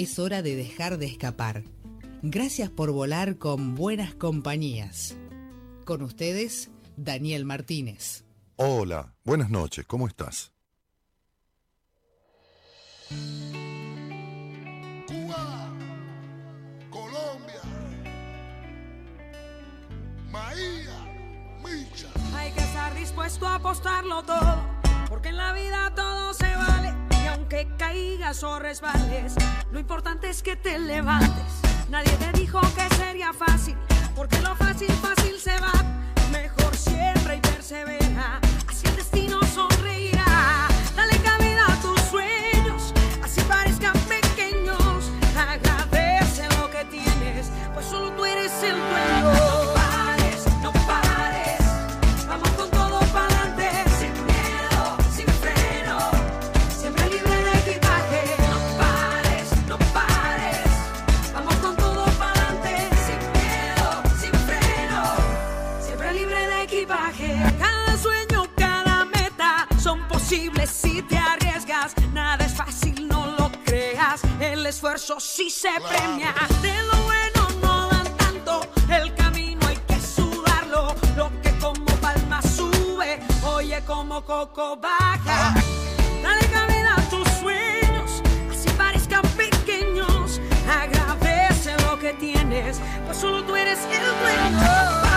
Es hora de dejar de escapar. Gracias por volar con buenas compañías. Con ustedes, Daniel Martínez. Hola, buenas noches, ¿cómo estás? Cuba, Colombia, Maía, Micha. Hay que estar dispuesto a apostarlo todo, porque en la vida todo se vale. Aunque caigas o resbales, lo importante es que te levantes. Nadie te dijo que sería fácil, porque lo fácil, fácil se va. Mejor siempre y persevera, así el destino sonreirá. Esfuerzo sí se premia. De lo bueno no dan tanto. El camino hay que sudarlo. Lo que como palma sube, oye como coco baja. Dale cabida a tus sueños, así parezcan pequeños. Agradece lo que tienes, pues solo tú eres el dueño.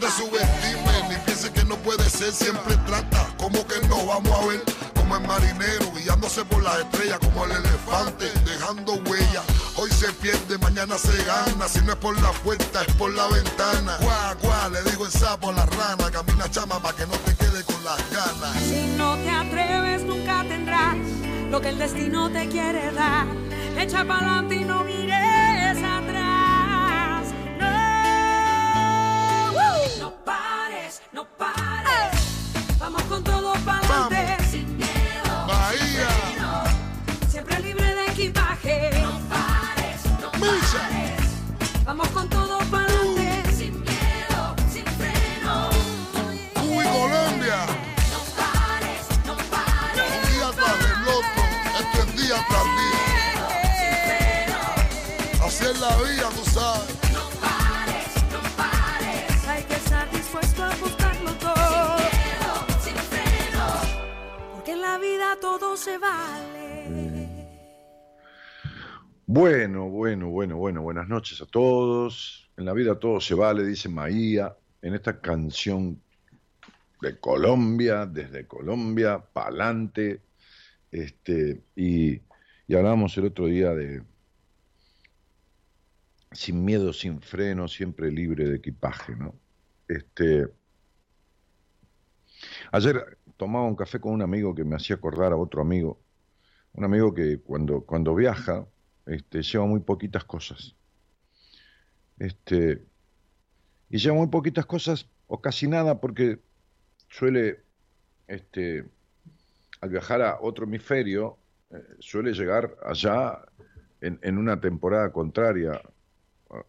Te subestimes ni pienses que no puede ser. Siempre trata como que no vamos a ver. Como el marinero guiándose por las estrellas, como el elefante dejando huella. Hoy se pierde, mañana se gana. Si no es por la puerta, es por la ventana. Guau, guau, le digo el sapo a la rana. Camina chama para que no te quede con las ganas. Si no te atreves, nunca tendrás lo que el destino te quiere dar. Echa para adelante y no mires no pares. Todo se vale. Bueno, bueno, bueno, bueno, buenas noches a todos. En la vida todo se vale, dice Maía, en esta canción de Colombia, desde Colombia, pa'lante. Este, y, y hablábamos el otro día de sin miedo, sin freno, siempre libre de equipaje, ¿no? Este, ayer tomaba un café con un amigo que me hacía acordar a otro amigo, un amigo que cuando, cuando viaja, este, lleva muy poquitas cosas. Este, y lleva muy poquitas cosas, o casi nada, porque suele, este, al viajar a otro hemisferio, eh, suele llegar allá en, en una temporada contraria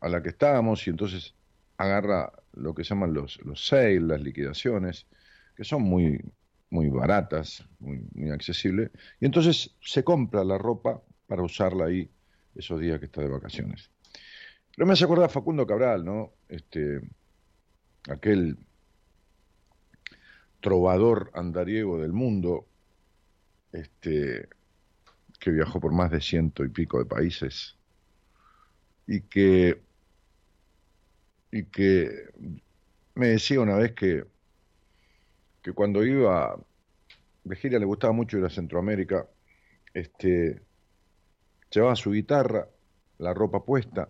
a- la que estábamos, y entonces agarra lo que llaman los, los sales, las liquidaciones, que son muy, muy baratas, muy, accesibles, y entonces se compra la ropa para usarla ahí esos días que está de vacaciones. Pero me hace acordar a Facundo Cabral, ¿no? Este, aquel trovador andariego del mundo, este, que viajó por más de ciento y pico de países y que y que me decía una vez que que cuando iba de gira le gustaba mucho ir a Centroamérica, este Llevaba su guitarra, la ropa puesta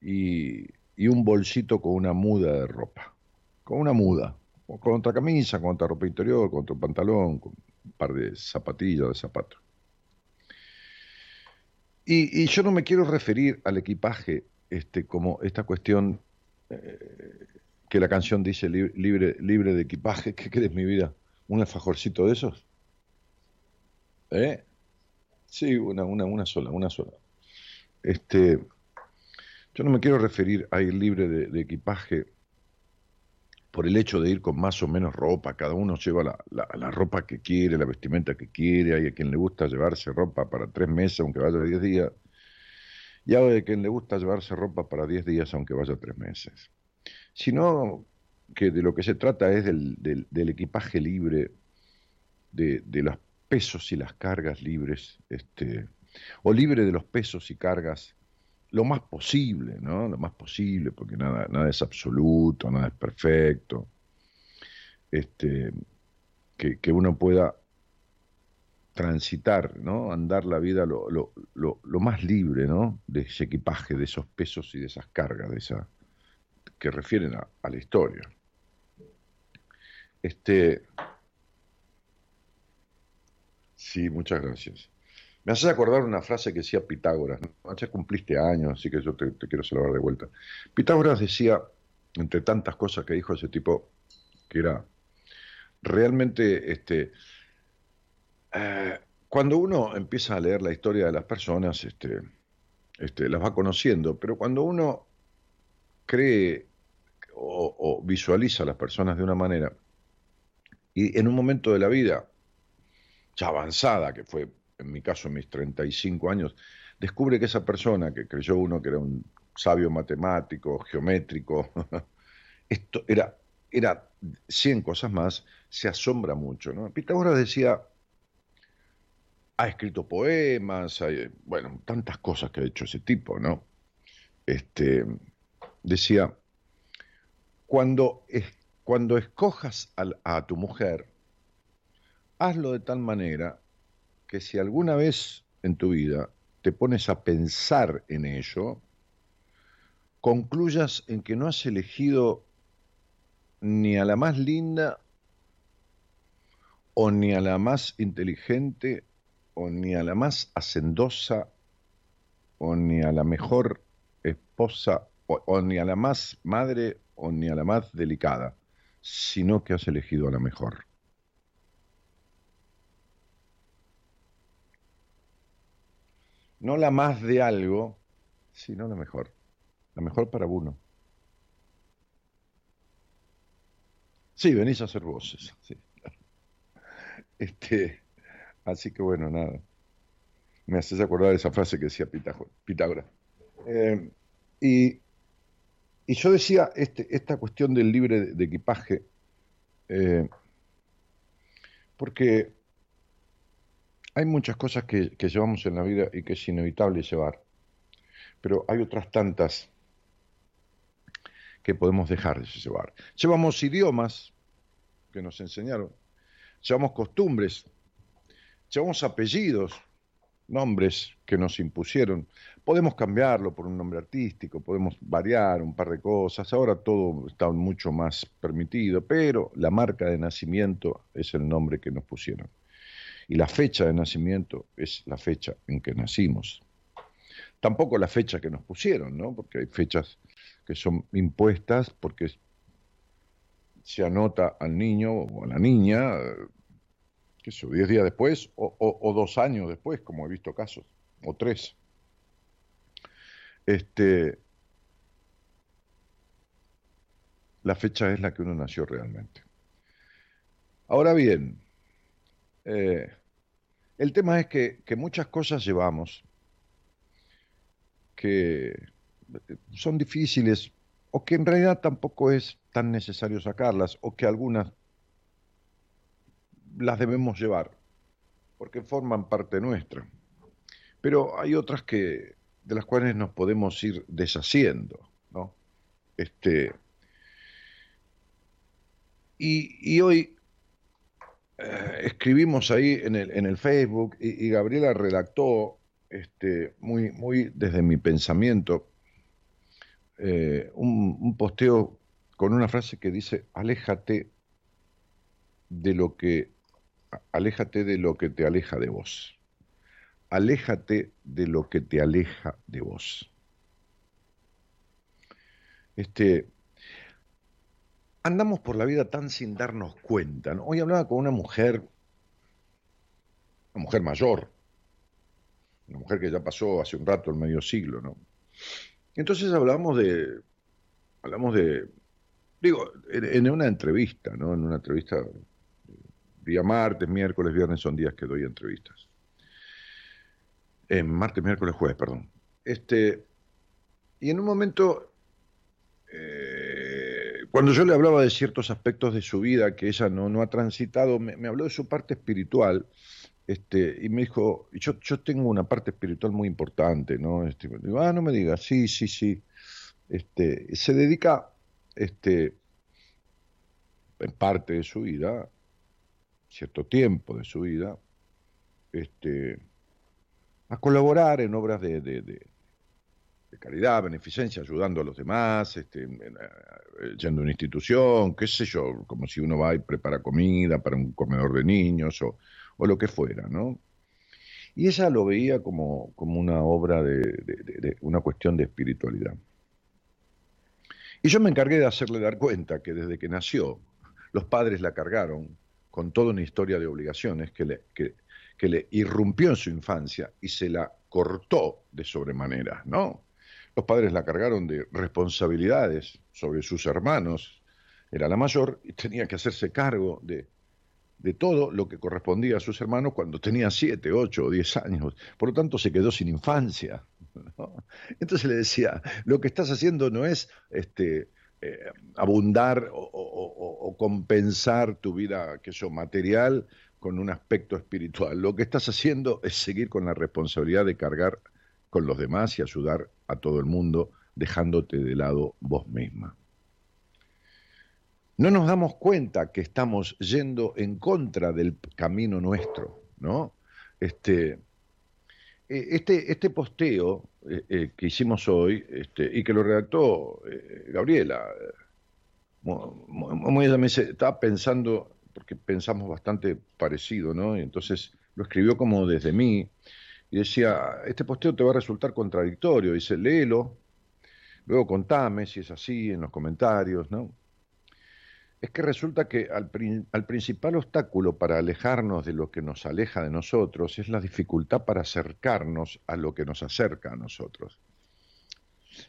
y, y un bolsito con una muda de ropa. Con una muda. Con otra camisa, con otra ropa interior, con otro pantalón, con un par de zapatillas, de zapatos. Y, yo no me quiero referir al equipaje este, como esta cuestión eh, que la canción dice libre, libre de equipaje. ¿Qué crees, mi vida? ¿Un alfajorcito de esos? ¿Eh? Sí, una, una, una sola, una sola. Este, yo no me quiero referir a ir libre de, equipaje por el hecho de ir con más o menos ropa. Cada uno lleva la, la, ropa que quiere, la vestimenta que quiere. Hay a quien le gusta llevarse ropa para tres meses, aunque vaya diez días. Y hay a quien le gusta llevarse ropa para diez días, aunque vaya tres meses. Sino que de lo que se trata es del, equipaje libre, de, los pesos y las cargas libres, este, o libre de los pesos y cargas lo más posible, ¿no? Lo más posible, porque nada, nada es absoluto, nada es perfecto. Este, que, uno pueda transitar, ¿no? Andar la vida lo, lo, lo, más libre, ¿no? De ese equipaje, de esos pesos y de esas cargas, de esa que refieren a, la historia. Este, sí, muchas gracias. Me haces acordar una frase que decía Pitágoras. ¿no? Cumpliste años, así que yo te, quiero saludar de vuelta. Pitágoras decía, entre tantas cosas que dijo ese tipo, que era realmente, este, eh, cuando uno empieza a leer la historia de las personas, este, este, las va conociendo, pero cuando uno cree o, visualiza a las personas de una manera, y en un momento de la vida, ya avanzada, que fue en mi caso, mis 35 años, descubre que esa persona que creyó uno que era un sabio matemático, geométrico, esto era, era 100 cosas más, se asombra mucho. ¿no? Pitágoras decía, ha escrito poemas, hay, bueno, tantas cosas que ha hecho ese tipo, ¿no? Este, decía, cuando, cuando escojas a tu mujer, hazlo de tal manera que si alguna vez en tu vida te pones a pensar en ello, concluyas en que no has elegido ni a la más linda, o ni a la más inteligente, o ni a la más hacendosa, o ni a la mejor esposa, o, ni a la más madre, o ni a la más delicada, sino que has elegido a la mejor. No la más de algo, sino la mejor. La mejor para uno. Sí, venís a hacer voces. Este, así que bueno, nada. Me haces acordar esa frase que decía Pitágoras. Eh, y, yo decía este, esta cuestión del libre de, equipaje, eh, porque hay muchas cosas que, llevamos en la vida y que es inevitable llevar, pero hay otras tantas que podemos dejar de llevar. Llevamos idiomas que nos enseñaron, llevamos costumbres, llevamos apellidos, nombres que nos impusieron. Podemos cambiarlo por un nombre artístico, podemos variar un par de cosas, ahora todo está mucho más permitido, pero la marca de nacimiento es el nombre que nos pusieron y la fecha de nacimiento es la fecha en que nacimos. Tampoco la fecha que nos pusieron, ¿no? Porque hay fechas que son impuestas porque se anota al niño o a la niña, qué sé, diez días después o, dos años después, como he visto casos, o tres. Este, la fecha es la que uno nació realmente. Ahora bien, eh, el tema es que, muchas cosas llevamos que son difíciles o que en realidad tampoco es tan necesario sacarlas o que algunas las debemos llevar porque forman parte nuestra. Pero hay otras que de las cuales nos podemos ir deshaciendo, ¿no? Este y, y hoy eh, escribimos ahí en el, en el Facebook y, Gabriela redactó este, muy, muy desde mi pensamiento, eh, un, posteo con una frase que dice, aléjate de lo que, aléjate de lo que te aleja de vos. Aléjate de lo que te aleja de vos. Este, andamos por la vida tan sin darnos cuenta. Hoy hablaba con una mujer, una mujer mayor, una mujer que ya pasó hace un rato, el medio siglo, ¿no? Entonces hablamos de, hablamos de, digo, en, una entrevista, ¿no? En una entrevista, día martes, miércoles, viernes son días que doy entrevistas. En martes, miércoles, jueves, perdón. Este, y en un momento, eh, cuando yo le hablaba de ciertos aspectos de su vida que ella no, no ha transitado, me habló de su parte espiritual este, y me dijo, yo, yo tengo una parte espiritual muy importante, ¿no? Este, digo, ah, no me digas, sí, sí, sí. Este, se dedica, este, en parte de su vida, cierto tiempo de su vida, este, a colaborar en obras de, de, de, caridad, beneficencia, ayudando a los demás, este, yendo a una institución, qué sé yo, como si uno va y prepara comida para un comedor de niños o o lo que fuera, ¿no? Y ella lo veía como, como una obra de, una cuestión de espiritualidad. Y yo me encargué de hacerle dar cuenta que desde que nació, los padres la cargaron con toda una historia de obligaciones que le, que, le irrumpió en su infancia y se la cortó de sobremanera, ¿no? Los padres la cargaron de responsabilidades sobre sus hermanos, era la mayor y tenía que hacerse cargo de de todo lo que correspondía a sus hermanos cuando tenía siete, ocho o diez años. Por lo tanto, se quedó sin infancia. Entonces le decía, lo que estás haciendo no es este, eh, abundar o, compensar tu vida que material con un aspecto espiritual. Lo que estás haciendo es seguir con la responsabilidad de cargar con los demás y ayudar a todo el mundo, dejándote de lado vos misma no nos damos cuenta que estamos yendo en contra del camino nuestro, ¿no? Este, este, este posteo eh, eh, que hicimos hoy este, y que lo redactó Gabriela, muy, ella me estaba pensando, porque pensamos bastante parecido, ¿no? Y entonces lo escribió como desde mí y decía, este posteo te va a resultar contradictorio, dice, léelo, luego contame si es así en los comentarios, ¿no? Es que resulta que al, principal obstáculo para alejarnos de lo que nos aleja de nosotros es la dificultad para acercarnos a lo que nos acerca a nosotros.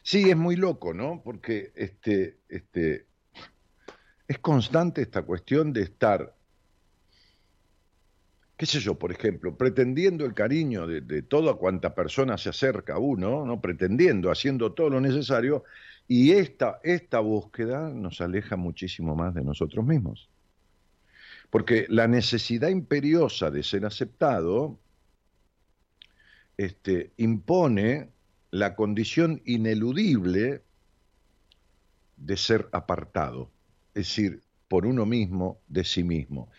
Sí, es muy loco, ¿no? Porque este, este, es constante esta cuestión de estar, qué sé yo, por ejemplo, pretendiendo el cariño de, de toda cuanta persona se acerca a uno, ¿no? Pretendiendo, haciendo todo lo necesario, y esta, esta búsqueda nos aleja muchísimo más de nosotros mismos. Porque la necesidad imperiosa de ser aceptado este, impone la condición ineludible de ser apartado, es decir, por uno mismo, de sí mismo.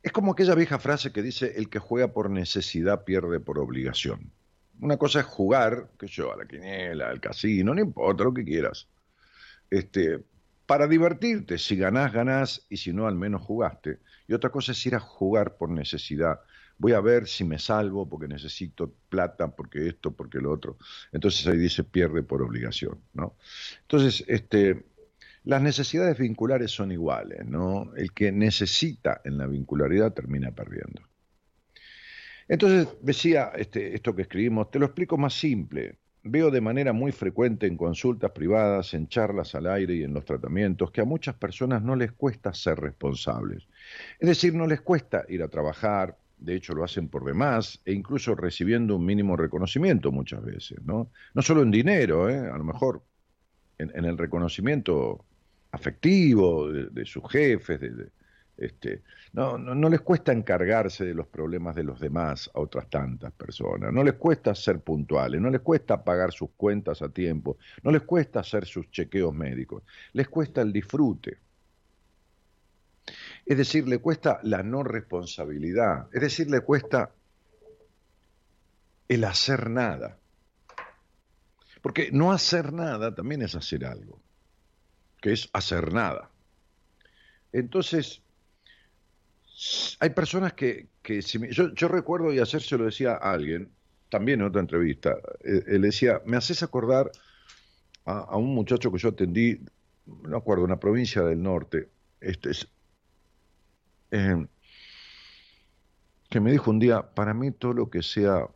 Es como aquella vieja frase que dice, el que juega por necesidad pierde por obligación. Una cosa es jugar, que yo, a la quiniela, al casino, no importa lo que quieras. Este, para divertirte, si ganás, ganás, y si no, al menos jugaste. Y otra cosa es ir a jugar por necesidad. Voy a ver si me salvo porque necesito plata, porque esto, porque lo otro. Entonces ahí dice pierde por obligación, ¿no? Entonces, este, las necesidades vinculares son iguales, ¿no? El que necesita en la vincularidad termina perdiendo. Entonces decía este, esto que escribimos, te lo explico más simple. Veo de manera muy frecuente en consultas privadas, en charlas al aire y en los tratamientos que a muchas personas no les cuesta ser responsables. Es decir, no les cuesta ir a trabajar, de hecho lo hacen por demás, e incluso recibiendo un mínimo reconocimiento muchas veces, ¿no? No solo en dinero, ¿eh? a lo mejor en, el reconocimiento afectivo de, sus jefes, de, este, no, no, les cuesta encargarse de los problemas de los demás a otras tantas personas, no les cuesta ser puntuales, no les cuesta pagar sus cuentas a tiempo, no les cuesta hacer sus chequeos médicos, les cuesta el disfrute. Es decir, le cuesta la no responsabilidad, es decir, le cuesta el hacer nada. Porque no hacer nada también es hacer algo, que es hacer nada. Entonces, hay personas que, yo, recuerdo y ayer se lo decía a alguien, también en otra entrevista, eh, él, decía, me haces acordar a, un muchacho que yo atendí, no acuerdo, una provincia del norte, este es, eh, que me dijo un día, para mí todo lo que sea,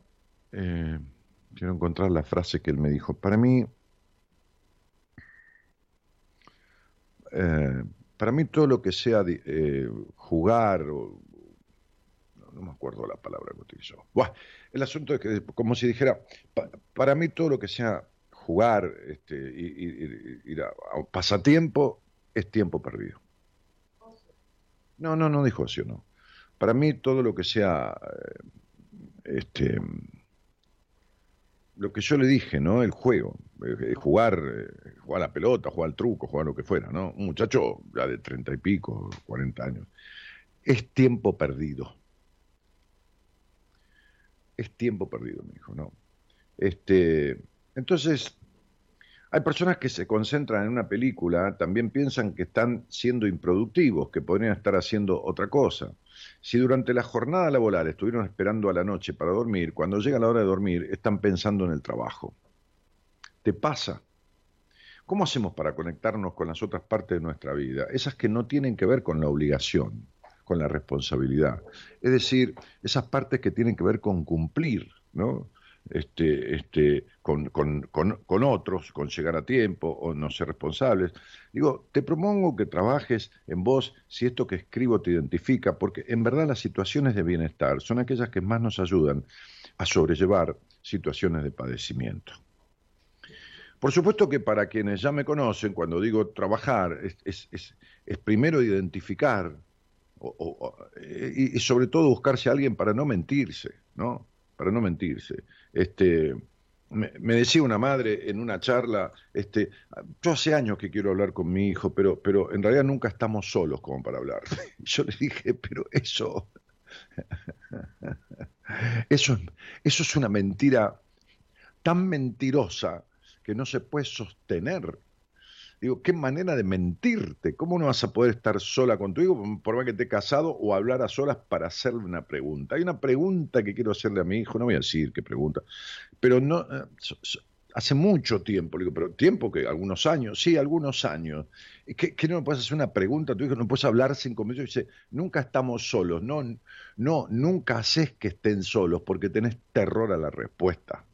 eh, quiero encontrar la frase que él me dijo, para mí, para mí todo lo que sea jugar, o, no, me acuerdo la palabra que utilizó. el asunto es que, como si dijera, para mí todo lo que sea jugar, este, ir a, pasatiempo, es tiempo perdido. No, no, no dijo ocio, no. Para mí todo lo que sea, eh, este, lo que yo le dije, ¿no? El juego, eh, jugar, eh, jugar a la pelota, jugar al truco, jugar lo que fuera, ¿no? Un muchacho ya de treinta y pico, cuarenta años, es tiempo perdido. Es tiempo perdido, me dijo, ¿no? Este, entonces, hay personas que se concentran en una película, también piensan que están siendo improductivos, que podrían estar haciendo otra cosa. Si durante la jornada laboral estuvieron esperando a la noche para dormir, cuando llega la hora de dormir están pensando en el trabajo. ¿Te pasa? ¿Cómo hacemos para conectarnos con las otras partes de nuestra vida? Esas que no tienen que ver con la obligación, con la responsabilidad. Es decir, esas partes que tienen que ver con cumplir, ¿no? Este, este, con, otros, con llegar a tiempo o no ser responsables. Digo, te propongo que trabajes en vos si esto que escribo te identifica, porque en verdad las situaciones de bienestar son aquellas que más nos ayudan a sobrellevar situaciones de padecimiento. Por supuesto que para quienes ya me conocen, cuando digo trabajar, es, primero identificar y, y, sobre todo buscarse a alguien para no mentirse, ¿no? Para no mentirse. Este, me, decía una madre en una charla, este, yo hace años que quiero hablar con mi hijo, pero, pero en realidad nunca estamos solos como para hablar. Yo le dije, pero eso, eso, eso es una mentira tan mentirosa que no se puede sostener. Digo, qué manera de mentirte. ¿Cómo no vas a poder estar sola con tu hijo, por más que esté casado, o hablar a solas para hacerle una pregunta? Hay una pregunta que quiero hacerle a mi hijo, no voy a decir qué pregunta, pero no. Eh, hace mucho tiempo, digo, pero tiempo que algunos años, sí, algunos años. ¿Qué, qué no me puedes hacer una pregunta a tu hijo? No puedes hablar minutos y dice, nunca estamos solos. No, no, nunca haces que estén solos porque tenés terror a la respuesta.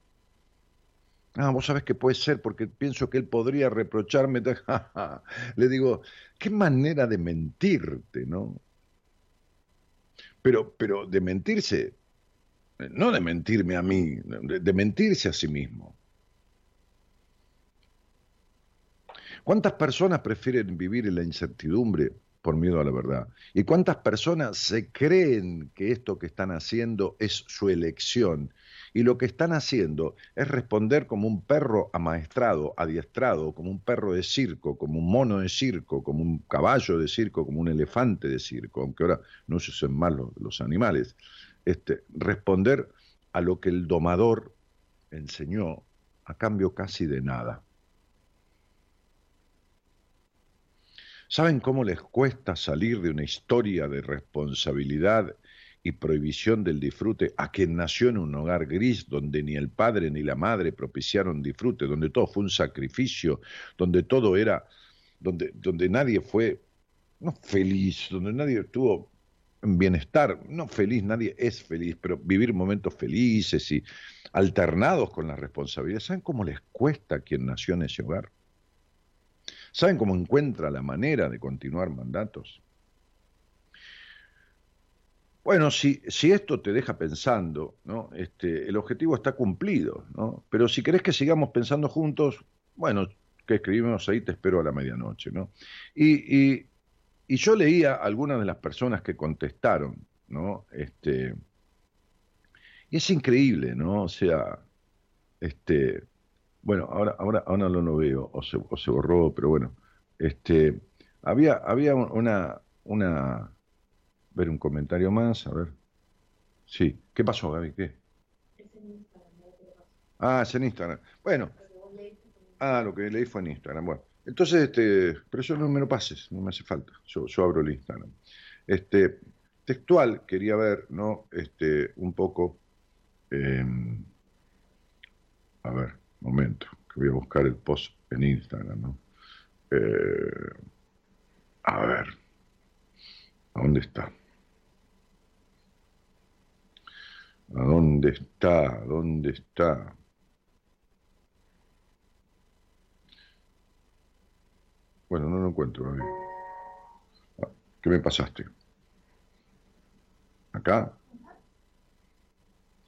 Ah, vos sabés que puede ser porque pienso que él podría reprocharme. Le digo, qué manera de mentirte, ¿no? Pero, pero de mentirse, no de mentirme a mí, de, mentirse a sí mismo. ¿Cuántas personas prefieren vivir en la incertidumbre por miedo a la verdad? ¿Y cuántas personas se creen que esto que están haciendo es su elección y lo que están haciendo es responder como un perro amaestrado, adiestrado, como un perro de circo, como un mono de circo, como un caballo de circo, como un elefante de circo, aunque ahora no se usen más los, animales, este, responder a lo que el domador enseñó a cambio casi de nada. ¿Saben cómo les cuesta salir de una historia de responsabilidad y prohibición del disfrute a quien nació en un hogar gris donde ni el padre ni la madre propiciaron disfrute, donde todo fue un sacrificio, donde todo era, donde, donde nadie fue, no feliz, donde nadie estuvo en bienestar, no feliz, nadie es feliz, pero vivir momentos felices y alternados con la responsabilidad. ¿Saben cómo les cuesta a quien nació en ese hogar? ¿Saben cómo encuentra la manera de continuar mandatos? Bueno, si, si esto te deja pensando, ¿no? Este, el objetivo está cumplido, ¿no? Pero si querés que sigamos pensando juntos, bueno, que escribimos ahí, te espero a la medianoche, ¿no? Y, y, y yo leía a algunas de las personas que contestaron, ¿no? Este, y es increíble, ¿no? O sea, este, bueno, ahora, ahora, ahora no veo, o se, o se borró, pero bueno, este, había, había una, una ver un comentario más, a ver. Sí, ¿qué pasó, Gaby? ¿Qué? Ah, es en Instagram. Bueno. Ah, lo que leí fue en Instagram. Bueno. Entonces, este, pero eso no me lo pases, no me hace falta. Yo, yo abro el Instagram. Este, textual, quería ver, ¿no? Este, un poco. Em, a ver, momento, que voy a buscar el post en Instagram, ¿no? Eh, a ver, ¿a dónde está? ¿A dónde está? ¿A dónde está? Bueno, no lo encuentro. Ah, ¿Qué me pasaste? ¿Acá?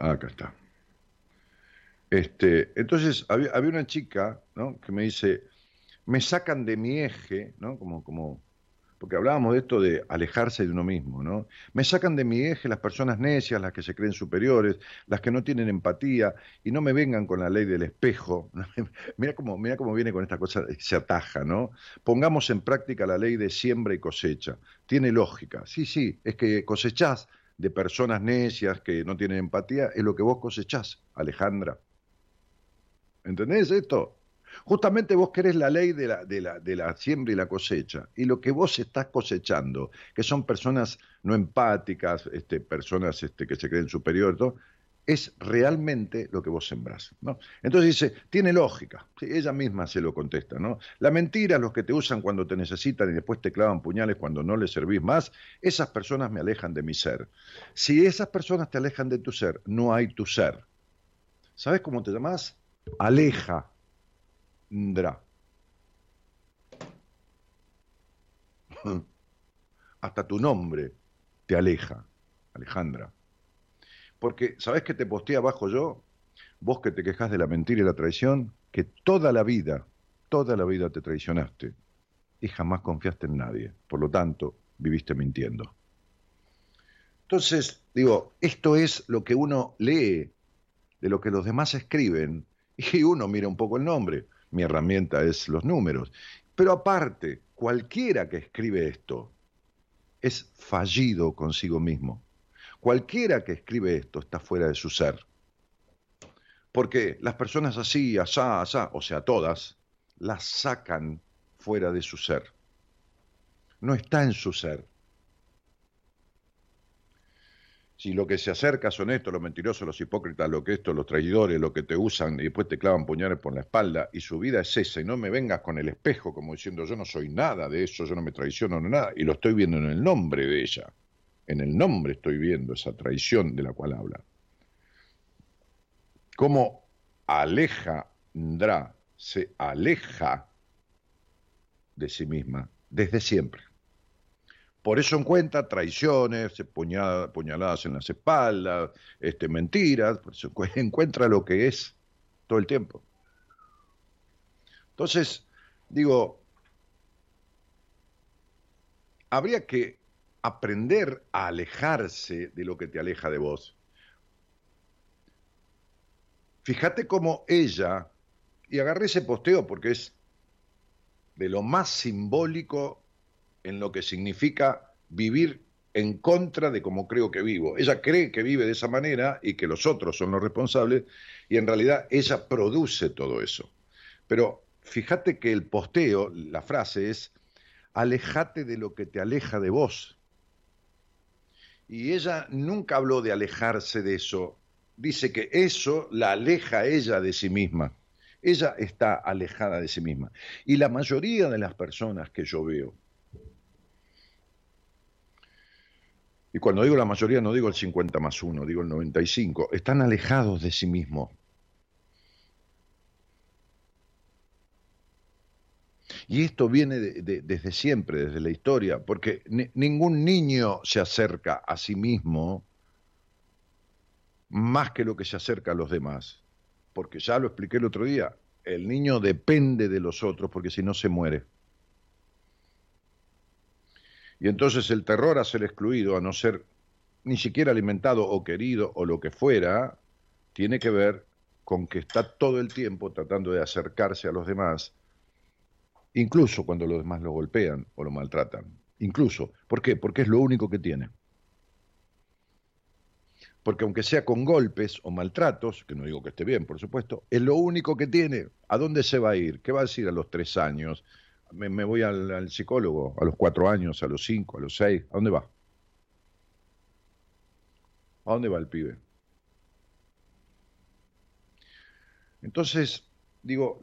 Ah, acá está. Este, entonces, había, había una chica ¿no? que me dice, me sacan de mi eje, ¿no? Como, como porque hablábamos de esto de alejarse de uno mismo, ¿no? Me sacan de mi eje las personas necias, las que se creen superiores, las que no tienen empatía, y no me vengan con la ley del espejo. mira cómo, mira cómo viene con esta cosa, se ataja, ¿no? Pongamos en práctica la ley de siembra y cosecha. Tiene lógica. Sí, sí, es que cosechás de personas necias que no tienen empatía, es lo que vos cosechás, Alejandra. ¿Entendés esto? Justamente vos querés la ley de la, de, la, de la siembra y la cosecha. Y lo que vos estás cosechando, que son personas no empáticas, este, personas este, que se creen superiores, es realmente lo que vos sembrás. ¿no? Entonces dice, tiene lógica, ella misma se lo contesta. ¿no? La mentira, los que te usan cuando te necesitan y después te clavan puñales cuando no les servís más, esas personas me alejan de mi ser. Si esas personas te alejan de tu ser, no hay tu ser. ¿Sabes cómo te llamas? Aleja Hasta tu nombre te aleja, Alejandra. Porque, ¿sabes qué te posteé abajo yo? Vos que te quejas de la mentira y la traición, que toda la vida, toda la vida te traicionaste y jamás confiaste en nadie. Por lo tanto, viviste mintiendo. Entonces, digo, esto es lo que uno lee de lo que los demás escriben y uno mira un poco el nombre mi herramienta es los números. Pero aparte, cualquiera que escribe esto es fallido consigo mismo. Cualquiera que escribe esto está fuera de su ser. Porque las personas así, asá, asá, o sea, todas, las sacan fuera de su ser. No está en su ser. Si lo que se acerca son estos, los mentirosos, los hipócritas, lo que estos, los traidores, lo que te usan y después te clavan puñales por la espalda, y su vida es esa, y no me vengas con el espejo como diciendo yo no soy nada de eso, yo no me traiciono, no nada, y lo estoy viendo en el nombre de ella, en el nombre estoy viendo esa traición de la cual habla. ¿Cómo Alejandra se aleja de sí misma desde siempre? Por eso encuentra traiciones, puñaladas en las espaldas, este, mentiras, por eso encuentra lo que es todo el tiempo. Entonces, digo, habría que aprender a alejarse de lo que te aleja de vos. Fíjate cómo ella, y agarré ese posteo porque es de lo más simbólico en lo que significa vivir en contra de cómo creo que vivo. Ella cree que vive de esa manera y que los otros son los responsables y en realidad ella produce todo eso. Pero fíjate que el posteo, la frase es, alejate de lo que te aleja de vos. Y ella nunca habló de alejarse de eso. Dice que eso la aleja ella de sí misma. Ella está alejada de sí misma. Y la mayoría de las personas que yo veo, y cuando digo la mayoría no digo el 50 más 1, digo el 95, están alejados de sí mismos. Y esto viene desde siempre, desde la historia, porque ningún niño se acerca a sí mismo más que lo que se acerca a los demás. Porque ya lo expliqué el otro día, el niño depende de los otros porque si no se muere. Y entonces el terror a ser excluido, a no ser ni siquiera alimentado o querido o lo que fuera, tiene que ver con que está todo el tiempo tratando de acercarse a los demás, incluso cuando los demás lo golpean o lo maltratan. Incluso. ¿Por qué? Porque es lo único que tiene. porque aunque sea con golpes o maltratos, que no digo que esté bien, por supuesto, es lo único que tiene. ¿A dónde se va a ir? ¿Qué va a decir a los tres años? Me, voy al, psicólogo, a los cuatro años, a los cinco, a los seis. ¿A dónde va? ¿A dónde va el pibe? Entonces, digo,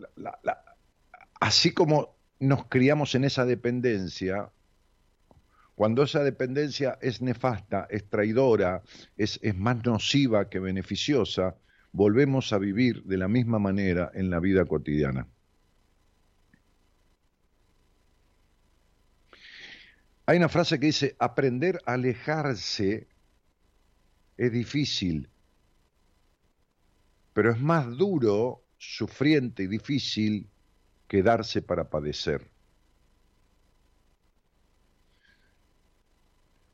así como nos criamos en esa dependencia, cuando esa dependencia es nefasta, es traidora, es, es más nociva que beneficiosa, volvemos a vivir de la misma manera en la vida cotidiana. Hay una frase que dice, aprender a alejarse es difícil, pero es más duro, sufriente y difícil quedarse para padecer.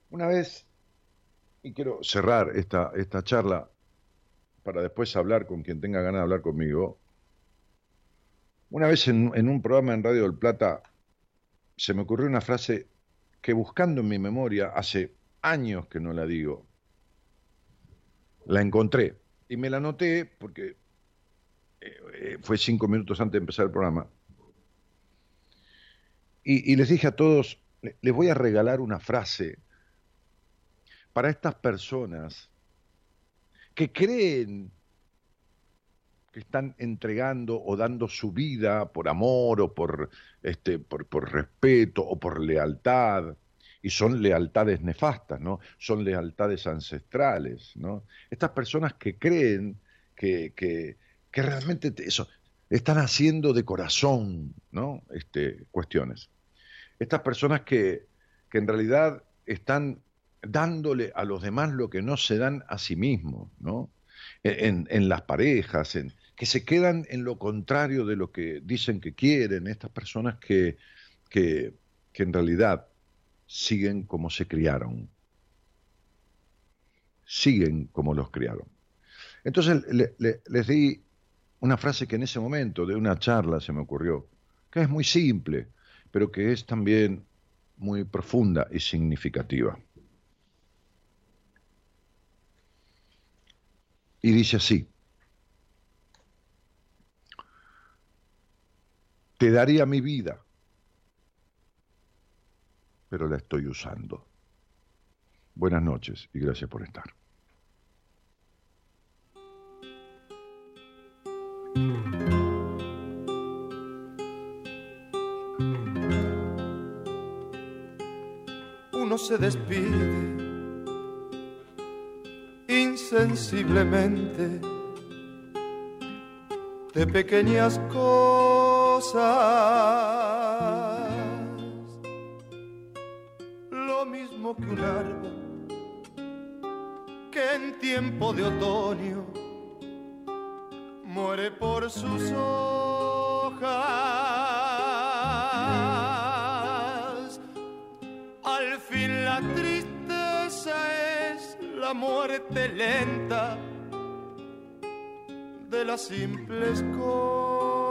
Una vez, y quiero cerrar esta, esta charla para después hablar con quien tenga ganas de hablar conmigo, una vez en, en un programa en Radio del Plata se me ocurrió una frase que buscando en mi memoria, hace años que no la digo, la encontré y me la anoté porque eh, eh, fue cinco minutos antes de empezar el programa. Y, les dije a todos, les voy a regalar una frase para estas personas que creen que están entregando o dando su vida por amor o por, este, por, por respeto o por lealtad y son lealtades nefastas, ¿no? Son lealtades ancestrales, ¿no? Estas personas que creen que, que, realmente eso, están haciendo de corazón, ¿no? Este, cuestiones. Estas personas que, que en realidad están dándole a los demás lo que no se dan a sí mismos, ¿no? En, en, las parejas, en, que se quedan en lo contrario de lo que dicen que quieren, estas personas que, que, que en realidad siguen como se criaron. Siguen como los criaron. Entonces les di una frase que en ese momento de una charla se me ocurrió, que es muy simple, pero que es también muy profunda y significativa. Y dice así, te daría mi vida pero la estoy usando. Buenas noches y gracias por estar. Uno se despide insensiblemente de pequeñas cosas que un árbol que en tiempo de otoño muere por sus hojas. Al fin la tristeza es la muerte lenta de las simples cosas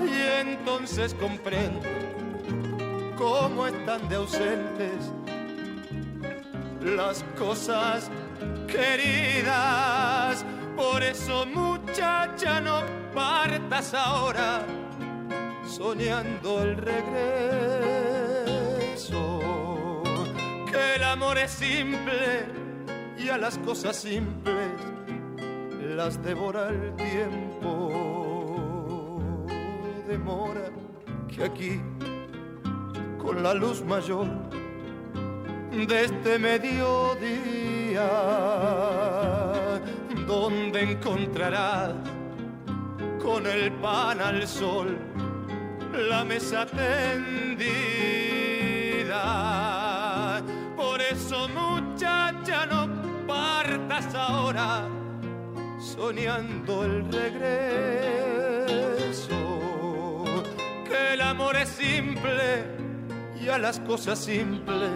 y entonces comprende cómo están de ausentes las cosas queridas. Por eso muchacha no partas ahora soñando el regreso. Que el amor es simple y a las cosas simples las devora el tiempo. Que aquí con la luz mayor de este mediodía, donde encontrarás con el pan al sol la mesa tendida. Por eso muchacha no partas ahora soñando el regreso. El amor es simple y a las cosas simples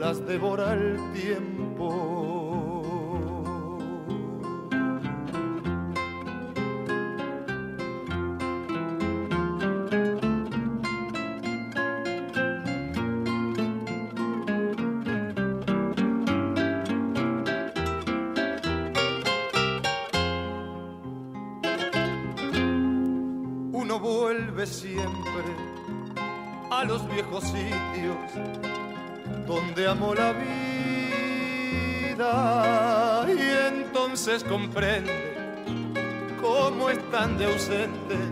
las devora el tiempo. Viejos sitios donde amo la vida y entonces comprende cómo están de ausentes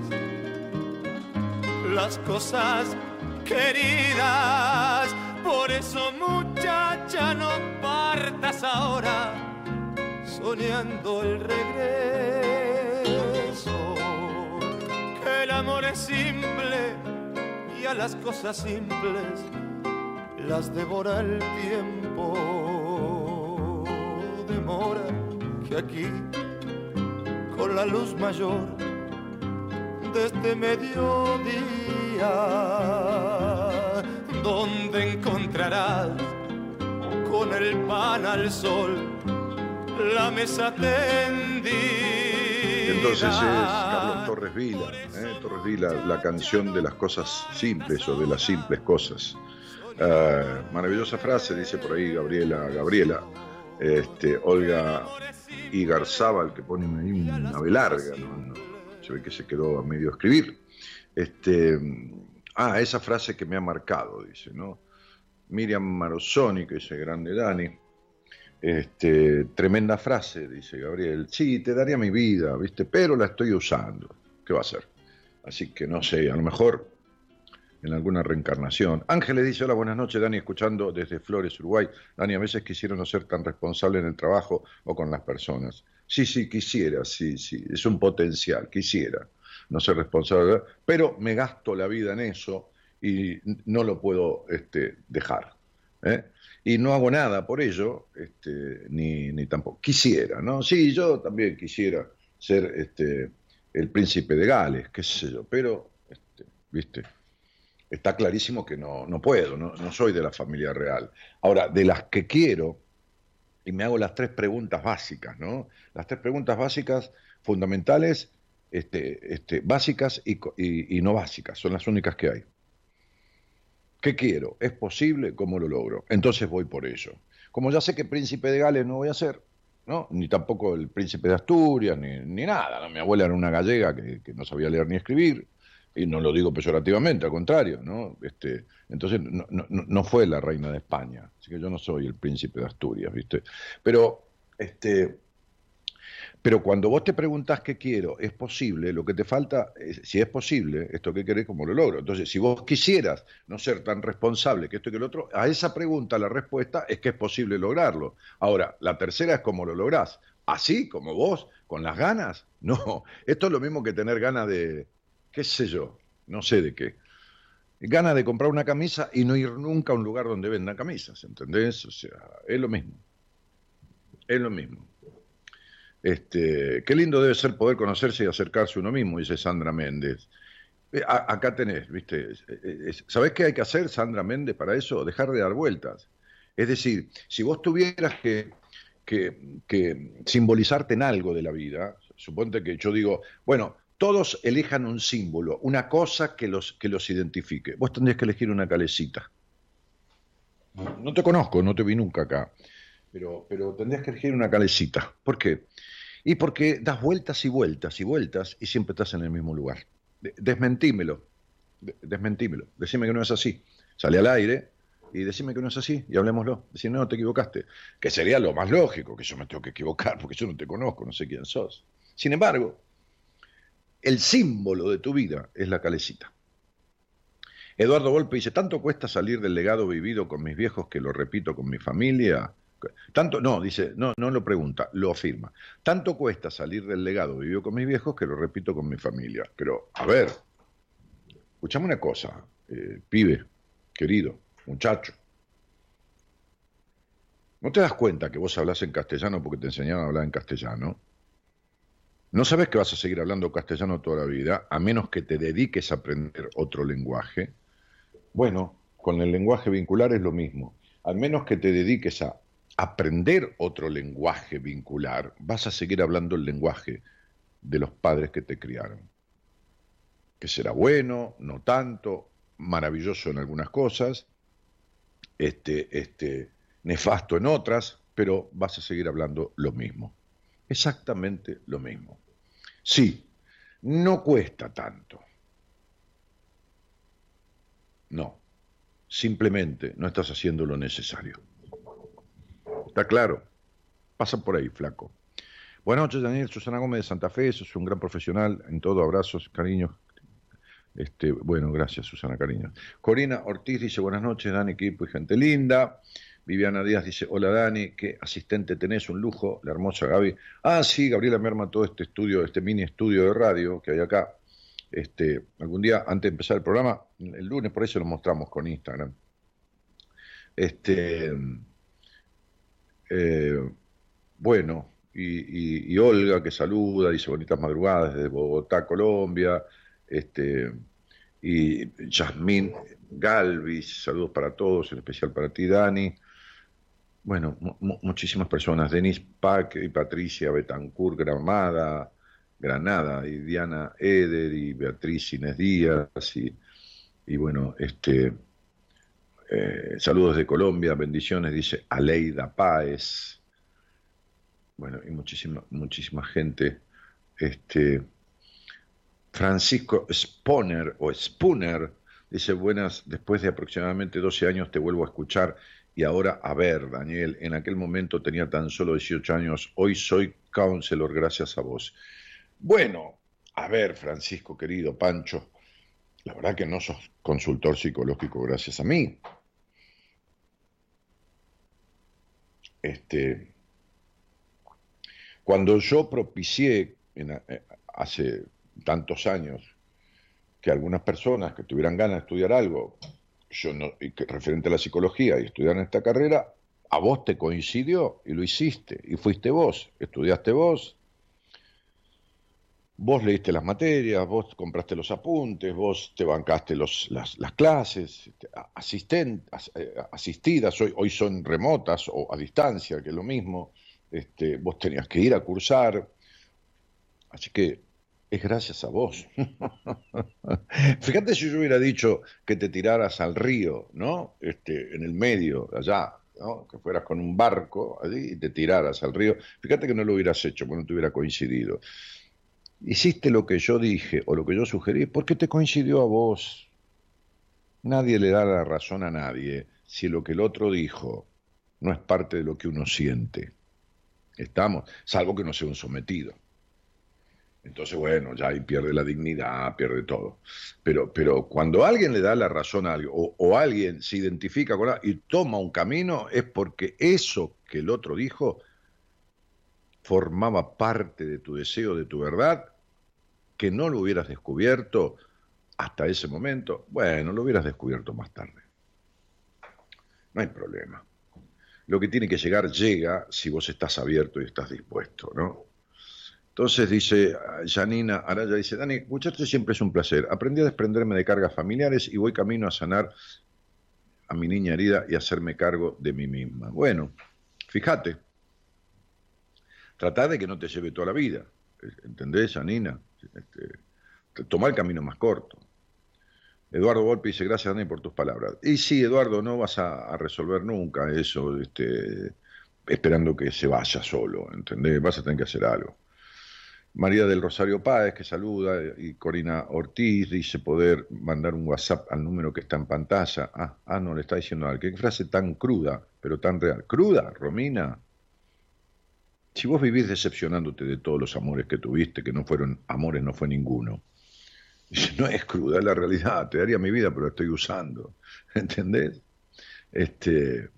las cosas queridas. Por eso muchacha no partas ahora soñando el regreso el amor es simple y las cosas simples las devora el tiempo. Demora que aquí, con la luz mayor de este mediodía, donde encontrarás con el pan al sol la mesa tendida Torres Vila, ¿eh? Torres Vila, la canción de las cosas simples o de las simples cosas. Ah, maravillosa frase, dice por ahí Gabriela, Gabriela, este, Olga Igarzábal, que pone ahí una ave larga, se ve que se quedó a medio escribir. Este, ah, esa frase que me ha marcado, dice, ¿no? Miriam Marosoni, que dice grande Dani, este, tremenda frase, dice Gabriel. Sí, te daría mi vida, ¿viste? Pero la estoy usando. ¿Qué va a hacer? Así que no sé, a lo mejor en alguna reencarnación. Ángeles dice, hola, buenas noches, Dani, escuchando desde Flores, Uruguay. Dani, a veces quisiera no ser tan responsable en el trabajo o con las personas. Sí, sí, quisiera, sí, sí, es un potencial, quisiera no ser responsable, pero me gasto la vida en eso y no lo puedo este, dejar. ¿eh? Y no hago nada por ello, este, ni, ni, tampoco. Quisiera, ¿no? Sí, yo también quisiera ser este, el príncipe de Gales, qué sé yo, pero, este, viste, está clarísimo que no, no puedo, no, no, soy de la familia real. Ahora, de las que quiero, y me hago las tres preguntas básicas, ¿no? Las tres preguntas básicas fundamentales, este, este, básicas y, y, y no básicas, son las únicas que hay. ¿Qué quiero? ¿Es posible? ¿Cómo lo logro? Entonces voy por ello. Como ya sé que príncipe de Gales no voy a ser, ¿no? ni tampoco el príncipe de Asturias, ni, nada. Mi abuela era una gallega que, no sabía leer ni escribir, y no lo digo peyorativamente, al contrario. ¿no? Este, entonces no, no, fue la reina de España, así que yo no soy el príncipe de Asturias, ¿viste? Pero este, pero cuando vos te preguntás qué quiero, es posible, lo que te falta, si es posible, esto que querés, ¿cómo lo logro? Entonces, si vos quisieras no ser tan responsable que esto y que lo otro, a esa pregunta la respuesta es que es posible lograrlo. Ahora, la tercera es cómo lo lográs. Así, como vos, con las ganas. No, esto es lo mismo que tener ganas de, qué sé yo, no sé de qué. Ganas de comprar una camisa y no ir nunca a un lugar donde vendan camisas, ¿entendés? O sea, es lo mismo. Es lo mismo. Este, qué lindo debe ser poder conocerse y acercarse uno mismo, dice Sandra Méndez. Eh, acá tenés, ¿viste? ¿Sabés qué hay que hacer, Sandra Méndez, para eso? Dejar de dar vueltas. Es decir, si vos tuvieras que, que, simbolizarte en algo de la vida, suponte que yo digo, bueno, todos elijan un símbolo, una cosa que los, que los identifique. Vos tendrías que elegir una calecita. No te conozco, no te vi nunca acá, pero, pero tendrías que elegir una calecita. ¿Por qué? Y porque das vueltas y vueltas y vueltas y siempre estás en el mismo lugar. Desmentímelo, desmentímelo, decime que no es así. Sale al aire y decime que no es así y hablemoslo. Decir, no, te equivocaste. Que sería lo más lógico, que yo me tengo que equivocar porque yo no te conozco, no sé quién sos. Sin embargo, el símbolo de tu vida es la calecita. Eduardo Volpe dice, tanto cuesta salir del legado vivido con mis viejos que lo repito con mi familia. Tanto, no, dice, no, no lo pregunta, lo afirma. Tanto cuesta salir del legado vivido con mis viejos que lo repito con mi familia. Pero, a ver, escuchame una cosa, eh, pibe, querido, muchacho. ¿No te das cuenta que vos hablas en castellano porque te enseñaron a hablar en castellano? no sabes que vas a seguir hablando castellano toda la vida, a menos que te dediques a aprender otro lenguaje. Bueno, con el lenguaje vincular es lo mismo. Al menos que te dediques a aprender otro lenguaje vincular, vas a seguir hablando el lenguaje de los padres que te criaron. Que será bueno, no tanto, maravilloso en algunas cosas, este, este, nefasto en otras, pero vas a seguir hablando lo mismo. Exactamente lo mismo. Sí, no cuesta tanto. No, simplemente no estás haciendo lo necesario. ¿Está claro? Pasa por ahí, flaco. Buenas noches, Daniel. Susana Gómez de Santa Fe, sos un gran profesional. En todo, abrazos, cariños. Este, bueno, gracias, Susana, cariño. Corina Ortiz dice, buenas noches, Dani, equipo y gente linda. Viviana Díaz dice, hola Dani, qué asistente tenés, un lujo, la hermosa Gaby. Ah, sí, Gabriela me arma todo este estudio, este mini estudio de radio que hay acá. Este, algún día, antes de empezar el programa, el lunes por eso lo mostramos con Instagram. Este, eh, bueno, y, Olga que saluda, dice bonitas madrugadas desde Bogotá, Colombia. Este, y Yasmín Galvis, saludos para todos, en especial para ti, Dani. Bueno, muchísimas personas, Denis Pac y Patricia Betancourt Gramada, Granada, y Diana Eder y Beatriz Inés Díaz, y, bueno, este, eh, saludos de Colombia, bendiciones, dice Aleida Páez, bueno, y muchísima, muchísima gente, este, Francisco Sponer o Spooner, dice, buenas, después de aproximadamente 12 años te vuelvo a escuchar y ahora, a ver, Daniel, en aquel momento tenía tan solo 18 años, hoy soy counselor gracias a vos. Bueno, a ver, Francisco, querido Pancho, la verdad que no sos consultor psicológico gracias a mí. Este, cuando yo propicié eh, hace tantos años que algunas personas que tuvieran ganas de estudiar algo yo no, y referente a la psicología y estudiar en esta carrera, a vos te coincidió y lo hiciste, y fuiste vos, estudiaste vos, vos leíste las materias, vos compraste los apuntes, vos te bancaste los, las, clases, este, asisten, eh, asistidas, hoy, hoy son remotas o a distancia, que es lo mismo, este, vos tenías que ir a cursar, así que es gracias a vos. Fíjate si yo hubiera dicho que te tiraras al río, ¿no? Este, en el medio, allá, ¿no? Que fueras con un barco y te tiraras al río. Fíjate que no lo hubieras hecho, porque no te hubiera coincidido. Hiciste lo que yo dije o lo que yo sugerí porque te coincidió a vos. Nadie le da la razón a nadie si lo que el otro dijo no es parte de lo que uno siente. Estamos, salvo que no sea un sometido. Entonces, bueno, ya ahí pierde la dignidad, pierde todo. Pero, pero cuando alguien le da la razón a algo, o, alguien se identifica con algo y toma un camino, es porque eso que el otro dijo formaba parte de tu deseo, de tu verdad, que no lo hubieras descubierto hasta ese momento, bueno, lo hubieras descubierto más tarde. No hay problema. Lo que tiene que llegar llega si vos estás abierto y estás dispuesto, ¿no? Entonces dice Janina Araya, dice, Dani, escucharte siempre es un placer. Aprendí a desprenderme de cargas familiares y voy camino a sanar a mi niña herida y hacerme cargo de mí misma. Bueno, fíjate, trata de que no te lleve toda la vida, ¿entendés, Janina? Este, toma el camino más corto. Eduardo Volpi dice, gracias Dani por tus palabras. Y sí, Eduardo, no vas a, resolver nunca eso, este, esperando que se vaya solo, ¿entendés? Vas a tener que hacer algo. María del Rosario Páez, que saluda, y Corina Ortiz dice poder mandar un WhatsApp al número que está en pantalla. Ah, ah no, le está diciendo algo. Qué frase tan cruda, pero tan real. ¿Cruda, Romina? Si vos vivís decepcionándote de todos los amores que tuviste, que no fueron amores, no fue ninguno. No es cruda, es la realidad. Te daría mi vida, pero la estoy usando. ¿Entendés? Este,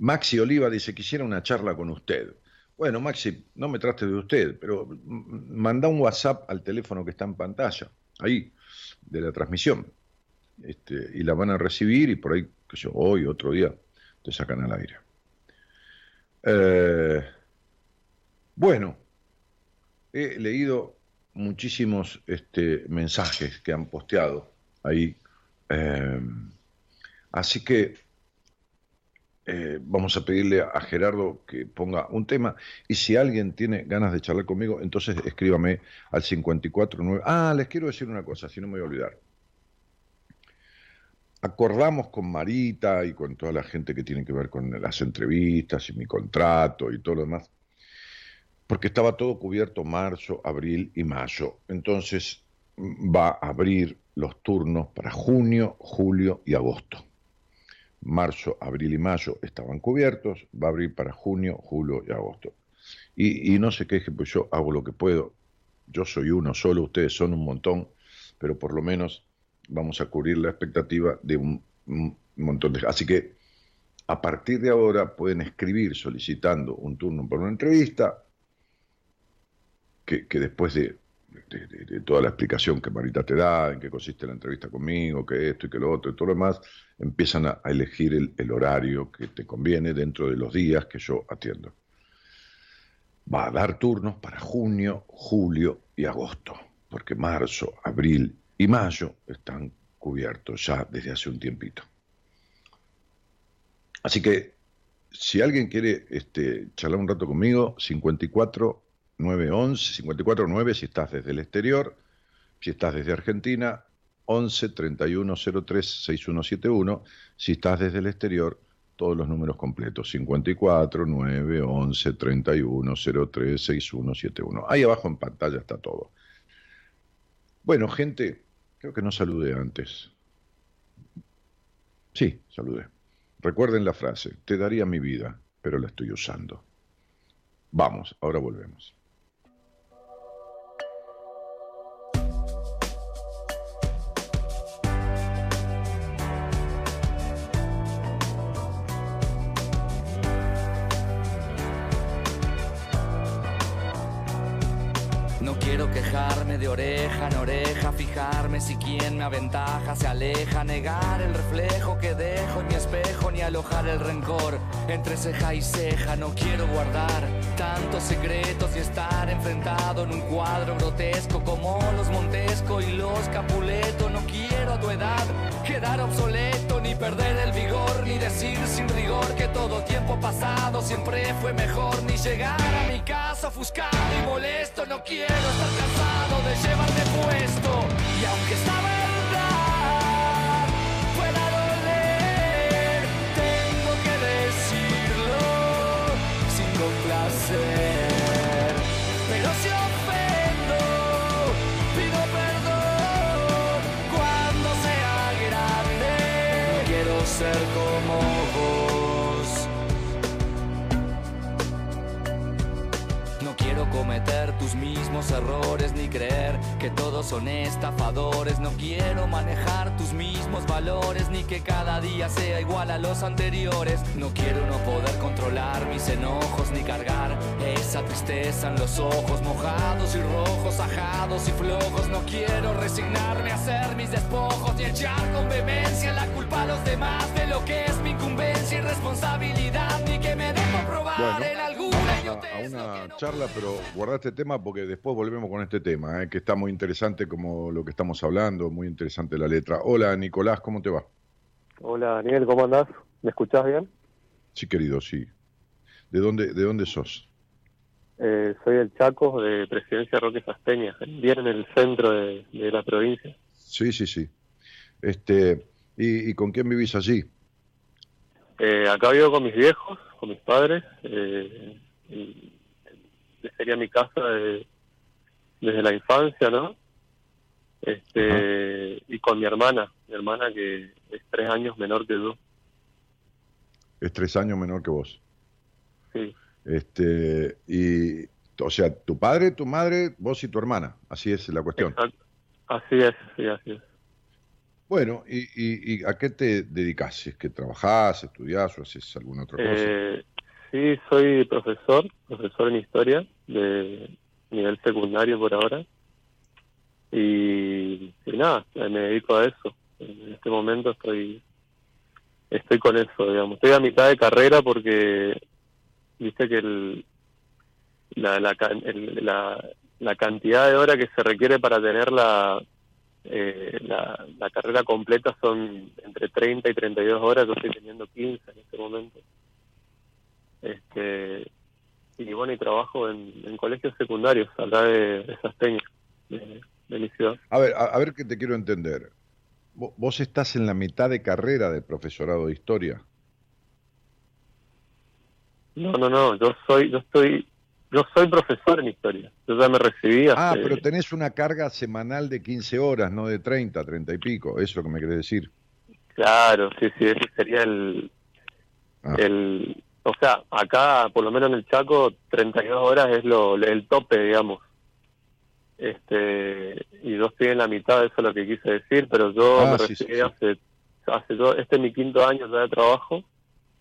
Maxi Oliva dice, quisiera una charla con usted. Bueno, Maxi, no me trate de usted, pero manda un WhatsApp al teléfono que está en pantalla, ahí, de la transmisión. Este, y la van a recibir y por ahí, que yo, hoy, otro día, te sacan al aire. Eh, bueno, he leído muchísimos este, mensajes que han posteado ahí. Eh, así que eh, vamos a pedirle a Gerardo que ponga un tema y si alguien tiene ganas de charlar conmigo, entonces escríbame al 549. Ah, les quiero decir una cosa, si no me voy a olvidar. Acordamos con Marita y con toda la gente que tiene que ver con las entrevistas y mi contrato y todo lo demás, porque estaba todo cubierto marzo, abril y mayo. Entonces va a abrir los turnos para junio, julio y agosto marzo, abril y mayo estaban cubiertos, va a abrir para junio, julio y agosto. Y, no se queje, pues yo hago lo que puedo. Yo soy uno solo, ustedes son un montón, pero por lo menos vamos a cubrir la expectativa de un, montón de... Así que a partir de ahora pueden escribir solicitando un turno para una entrevista, que después de toda la explicación que Marita te da, en qué consiste la entrevista conmigo, que esto y que lo otro y todo lo demás, empiezan a, elegir el, horario que te conviene dentro de los días que yo atiendo. Va a dar turnos para junio, julio y agosto, porque marzo, abril y mayo están cubiertos ya desde hace un tiempito. Así que si alguien quiere este, charlar un rato conmigo, 54 911 549 si estás desde el exterior, si estás desde Argentina, 11 3103 6171, si estás desde el exterior, todos los números completos, 54 9 11 31 03 6171. Ahí abajo en pantalla está todo. Bueno, gente, creo que no saludé antes. Sí, saludé. Recuerden la frase, te daría mi vida, pero la estoy usando. Vamos, ahora volvemos. De oreja en oreja, fijarme si quien me aventaja se aleja, negar el reflejo que dejo en mi espejo, ni alojar el rencor entre ceja y ceja. No quiero guardar tantos secretos y estar enfrentado en un cuadro grotesco como los Montesco y los Capuleto. No quiero a tu edad quedar obsoleto, perder el vigor, ni decir sin rigor que todo tiempo pasado siempre fue mejor, ni llegar a mi casa ofuscado y molesto. No quiero estar cansado sea igual a los anteriores. No quiero no poder controlar mis enojos ni cargar esa tristeza en los ojos mojados y rojos, ajados y flojos. No quiero resignarme a hacer mis despojos y echar con vehemencia la culpa a los demás de lo que es mi incumbencia y responsabilidad ni que me dejo probar en alguna a una charla, pero guarda este tema porque después volvemos con este tema, eh, que está muy interesante como lo que estamos hablando, muy interesante la letra. Hola Nicolás, ¿cómo te va? Hola Daniel, ¿cómo andás? ¿Me escuchás bien? Sí, querido, sí. ¿De dónde, de dónde sos? Eh, soy el Chaco de Presidencia Roque Sasteña, bien en el centro de, la provincia. Sí, sí, sí. Este, ¿y, con quién vivís allí? Eh, acá vivo con mis viejos, con mis padres. Eh, sería mi casa desde la infancia, ¿no? Este, y con mi hermana, mi hermana que es tres años menor que yo. Es tres años menor que vos. Sí. Este, y, o sea, tu padre, tu madre, vos y tu hermana, así es la cuestión. Así es, sí, así es. Bueno, ¿y, y, a qué te dedicas? ¿Es que trabajás, estudiás o haces alguna otra cosa? Eh, Sí, soy profesor, profesor en historia de nivel secundario por ahora. Y, nada, me dedico a eso. En este momento estoy estoy con eso, digamos. Estoy a mitad de carrera porque viste que el, la, la, la cantidad de horas que se requiere para tener la, eh, la, la, carrera completa son entre 30 y 32 horas, yo estoy teniendo 15 en este momento. Este, y bueno, y trabajo en, colegios secundarios, acá de, de esas de, de mi ciudad. A ver, a, ver qué te quiero entender. Vos estás en la mitad de carrera de profesorado de historia. No, no, no, yo soy, yo estoy, yo soy profesor en historia. Yo ya me recibí Ah, pero tenés una carga semanal de 15 horas, no de 30, 30 y pico. Eso es lo que me querés decir. Claro, sí, sí, ese sería el, ah. el, o sea, acá, por lo menos en el Chaco, 32 horas es lo, el tope, digamos. Este, y yo estoy en la mitad, eso es lo que quise decir, pero yo ah, me recibí hace, hace este es mi quinto año de trabajo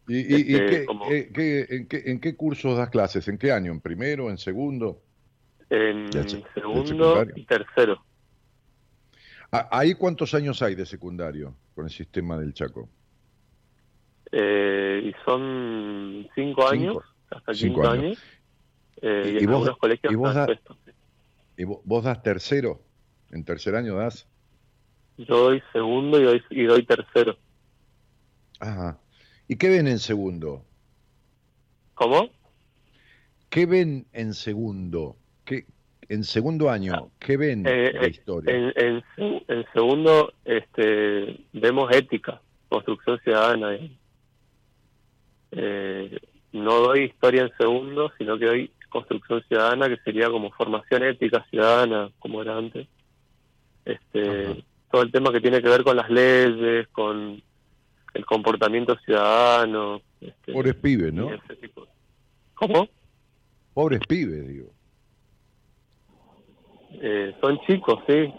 ¿Y, este, eh, qué, en, qué, en, qué, cursos das clases? ¿En qué año? ¿En primero? ¿En segundo? En segundo y tercero. Ah, ¿Ahí cuántos años hay de secundario con el sistema del Chaco? Eh, y son cinco, años, hasta cinco años. Eh, y, vos, colegios y vos, ¿Y vos, das tercero? ¿En tercer año das? Yo doy segundo y doy, y doy tercero. Ajá. ¿Y qué ven en segundo? ¿Cómo? ¿Qué ven en segundo? ¿Qué, en segundo año, ¿qué ven eh, la eh, historia? En, en, segundo este, vemos ética, construcción ciudadana. Eh, no doy historia en segundo, sino que doy construcción ciudadana, que sería como formación ética ciudadana, como era antes. Este, todo el tema que tiene que ver con las leyes, con el comportamiento ciudadano. Este, Pobres pibes, ¿no? ¿Cómo? Pobres pibes, digo. Eh, son chicos, sí.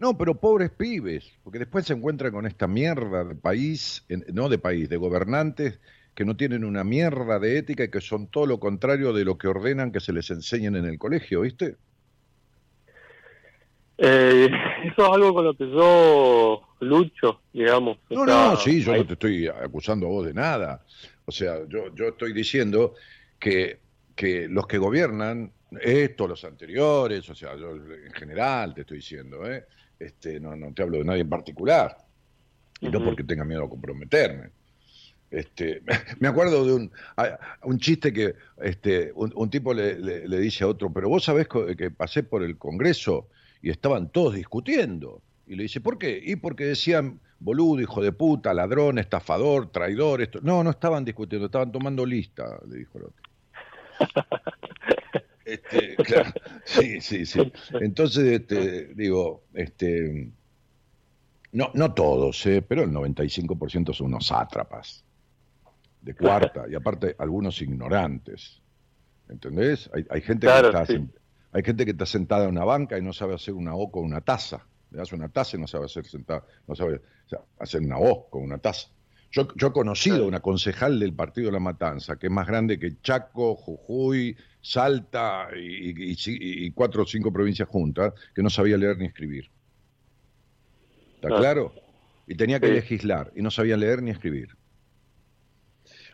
No, pero pobres pibes, porque después se encuentran con esta mierda de país, no de país, de gobernantes que no tienen una mierda de ética y que son todo lo contrario de lo que ordenan que se les enseñen en el colegio, ¿viste? Eh, eso es algo con lo que yo lucho, digamos. No, no, sí, yo no te estoy acusando a vos de nada. O sea, yo, yo estoy diciendo que, que los que gobiernan, estos, los anteriores, o sea, yo en general te estoy diciendo, ¿eh? este, no, no te hablo de nadie en particular, y no porque tenga miedo a comprometerme. Este, me acuerdo de un, un chiste que este, un, tipo le, le, dice a otro, pero vos sabés que pasé por el Congreso y estaban todos discutiendo. Y le dice, ¿por qué? Y porque decían, boludo, hijo de puta, ladrón, estafador, traidor. Esto. No, no estaban discutiendo, estaban tomando lista, le dijo el otro. Este, claro, sí, sí, sí. Entonces, este, digo, este, no, no todos, ¿eh? pero el 95% son unos sátrapas de cuarta y aparte algunos ignorantes. ¿Entendés? Hay, hay gente que está hay gente que está sentada en una banca y no sabe hacer una O con una taza. Le das una taza y no sabe hacer sentada, no sabe hacer una O con una taza. Yo, yo he conocido a una concejal del Partido de la Matanza, que es más grande que Chaco, Jujuy, Salta y, cuatro o cinco provincias juntas, que no sabía leer ni escribir. ¿Está claro? Y tenía que legislar y no sabía leer ni escribir.